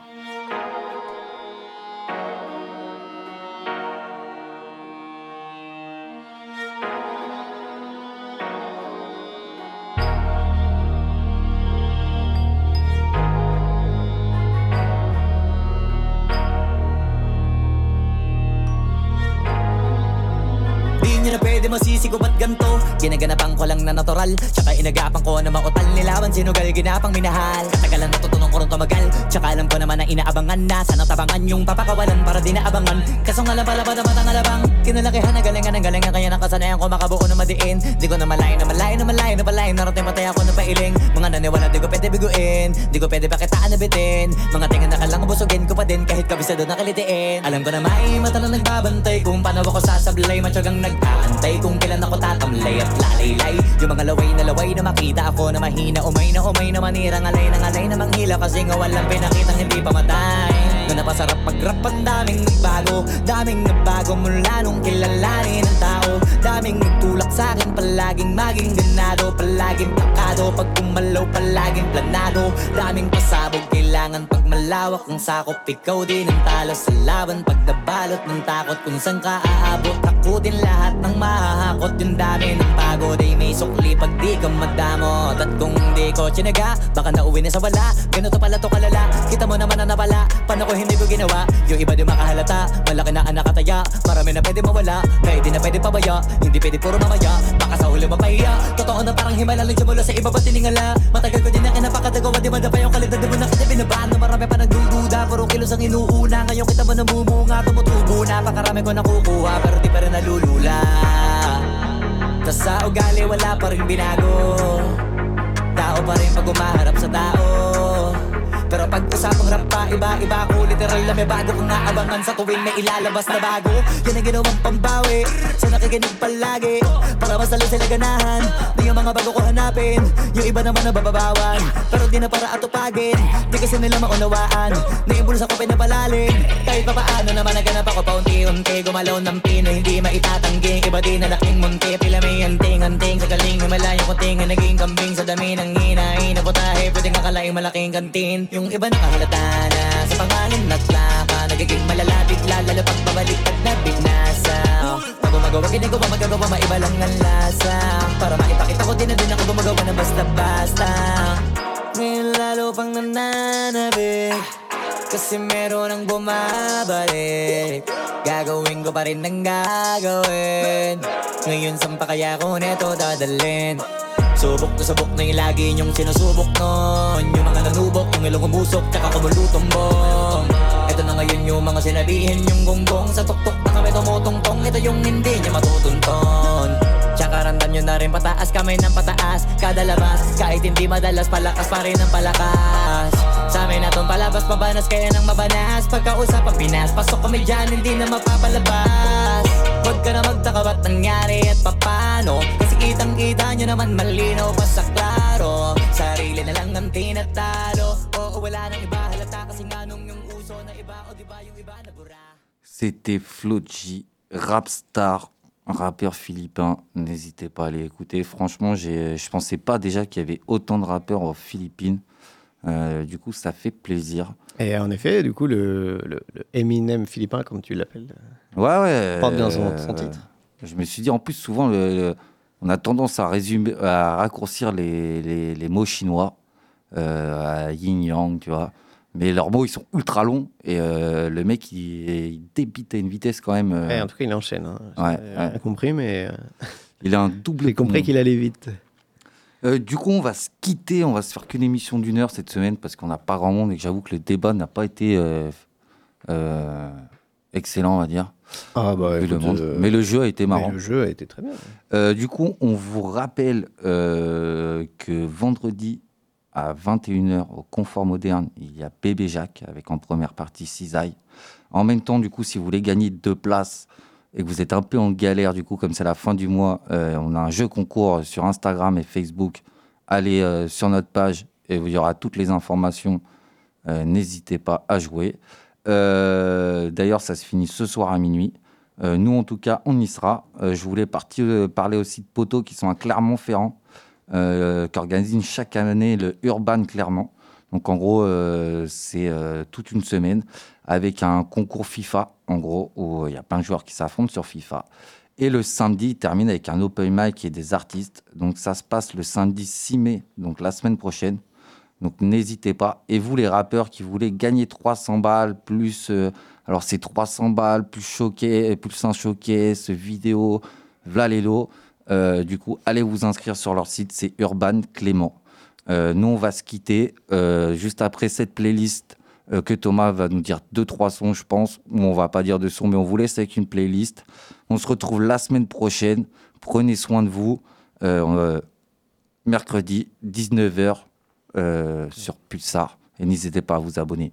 Na pwede masisigo ba't ganto. Ginaganapan ko lang na natural. Tsaka inagapan ko na mautal. Nilaban Sinugal ginapang minahal. Katagalan natutunan ko rin tumagal. Tsaka alam ko naman na inaabangan na. Sana tabangan yung papakawalan para di naabangan Kaso nga lang pala ba naman ang alabang. Kinalakihan na galingan ng galingan. Kaya nakasanayan ko makabuo na madiin. Di ko na malayo na malayo na malayo na malayo Narating patay ako na pailing. Mga naniwala di ko pwede biguin. Di ko pwede pakitaan na bitin. Mga tingin na kalang busugin ko pa din. Kahit kabisado na kalitiin. Alam ko na may mata na nagbabantay Kung paano ako sasablay. Matyagang nag-aantay Kung kailan ako tatamlay at lalaylay. Yung mga laway na laway na makita ako na mahina. Umay na umay na manira Ngalay na ngalay na manghila. Kasi nga walang pinakitang hindi pamatay Na napasarap pag-rap ang daming nagbago. Daming nagbago mula nung kilalanin ng tao. Daming nagtulak sa akin Palaging maging ganado. Palaging takado Pag kumalaw palaging planado. Daming pasabog Kailangan pag malawak ang sakop Ikaw din ang talo sa laban. Pag nabalot ng takot Kung saan ka aabot Ako din lahat ng mahahakot. Yung dami ng pagod Ay may sukli pag di ka madamot. At kung di ko tsinaga Baka nauwi na sa wala. Ganito pala to kalala Kita mo naman na napala Paano ko hindi ko ginawa? Yung iba di makahalata Malaki na anak kataya Marami na pwede mawala Kaya di na pwede pabaya. Hindi pwede puro mamaya Baka sa huli mapahiya. Totoo na parang himala Lang mula sa iba ba tiningala? Matagal ko din na kinapakadagawa Di ba yung kalidad Di mo na binabaan Na marami pa nagdududa. Puro kilos ang inuuna. Ngayon kita mo namumunga Tumutubo na. Pakarami ko nakukuha Pero di pa rin nalulula. Tas sa ugali wala pa rin binago. Tao pa rin pag umaharap sa tao pero pag usapang rap pa, iba-iba ako Literal na may bago kong naabangan sa tuwing may ilalabas na bago. Yan ang ginawang pambawi Sa nakikinig palagi Para mas lalo sila ganahan. Na yung mga bago ko hanapin Yung iba naman nabababawan. Pero di na para atupagin Di kasi nila maunawaan. Na yung bulsa ko pinapalalim Kahit pa paano naman naganap ako. Paunti-unti Gumalaw ng pino, hindi maitatanggi. Iba din na laking munti Pila may anting-anting Sa galing may malayo kunting Naging kambing. Sa dami ng hinahin Na putahe, pwedeng akalaing malaking kantin Yung iba nakahalata na Sa pangalan naglaka Nagiging malala bigla Lalo pag pabalik pag nabinasa. Pag gumagawa ginagawa magagawa Maiba lang ang lasa. Para maipakita ko din na din ako gumagawa ng basta-basta. Ngayon lalo pang nananabik Kasi meron ang bumabalik. Gagawin ko pa rin ang gagawin. Ngayon saan pa kaya ko neto dadalhin? Subok na subok na yung lagi niyong sinusubok nun Yung mga nanubok, ilong umusok, tsaka kumulutong bong Ito na ngayon yung mga sinabihin yung gonggong Sa tuktok na kami tumutungtong, ito yung hindi niya matutunton Tsaka randam nyo na rin pataas kamay ng pataas. Kada labas, kahit hindi madalas palakas pa rin ang palakas. Sa amin na tong palabas, mabanas kaya nang mabanas. Pagkausap ang Pinas, pasok kami dyan, hindi na mapapalabas. Huwag ka na magtaka ba't nangyari at papano Kasi kitang kita nyo naman malinaw pa sa klaro. Sarili na lang ang tinatalo Oo wala nang iba halata kasi nga nung yung uso na iba O diba yung iba nabura? C'était Floji, Rapstar, un rappeur philippin. N'hésitez pas à aller écouter. Franchement, j'ai- je pensais pas déjà qu'il y avait autant de rappeurs aux Philippines. Euh, du coup, ça fait plaisir. Et en effet, du coup, le, le- le Eminem philippin, comme tu l'appelles, Ouais, ouais. porte bien son, euh, son titre. Je me suis dit, en plus, souvent, le- le- on a tendance à, résumer, à raccourcir les, les- les mots chinois, euh, à yin-yang, tu vois. Mais leurs mots, ils sont ultra longs. Et euh, le mec, il, il débite à une vitesse quand même. euh, Ouais, en tout cas, il enchaîne. Hein. Ouais, ouais. compris, mais. euh, [LAUGHS] Il a un double. J'ai compris qu'il allait vite. Euh, du coup, on va se quitter. On va se faire qu'une émission d'une heure cette semaine parce qu'on n'a pas grand monde et que j'avoue que le débat n'a pas été excellent, on va dire. Ah bah, le écoute, Mais le jeu a été mais marrant. le jeu a été très bien. Du coup, on vous rappelle que vendredi à 21h au Confort Moderne, il y a Bébé Jacques avec en première partie Cisaille. En même temps, du coup, si vous voulez gagner deux places et que vous êtes un peu en galère, du coup, comme c'est la fin du mois, euh, on a un jeu concours sur Instagram et Facebook. Allez euh, sur notre page et il y aura toutes les informations. Euh, N'hésitez pas à jouer. D'ailleurs, ça se finit ce soir à minuit. Nous, en tout cas, on y sera. Je voulais parler aussi de poteaux qui sont à Clermont-Ferrand, euh, qui organisent chaque année le Urban Clermont. Donc, en gros, euh, c'est euh, toute une semaine avec un concours FIFA, en gros, où il y a plein de joueurs qui s'affrontent sur FIFA. Et le samedi, il termine avec un open mic et des artistes. Donc, ça se passe le samedi 6 mai, donc la semaine prochaine. Donc n'hésitez pas. Et vous, les rappeurs qui voulez gagner 300 balles, plus. alors c'est 300 balles, plus choqué, plus un showcase, vidéo, v'là les lots. Euh, du coup, allez vous inscrire sur leur site, c'est Urban Clément. Euh, nous, on va se quitter. Euh, juste après cette playlist, que Thomas va nous dire deux, trois sons, je pense. Ou on va pas dire de sons, mais on vous laisse avec une playlist. On se retrouve la semaine prochaine. Prenez soin de vous. Mercredi, 19h, sur Pulsar. Et n'hésitez pas à vous abonner.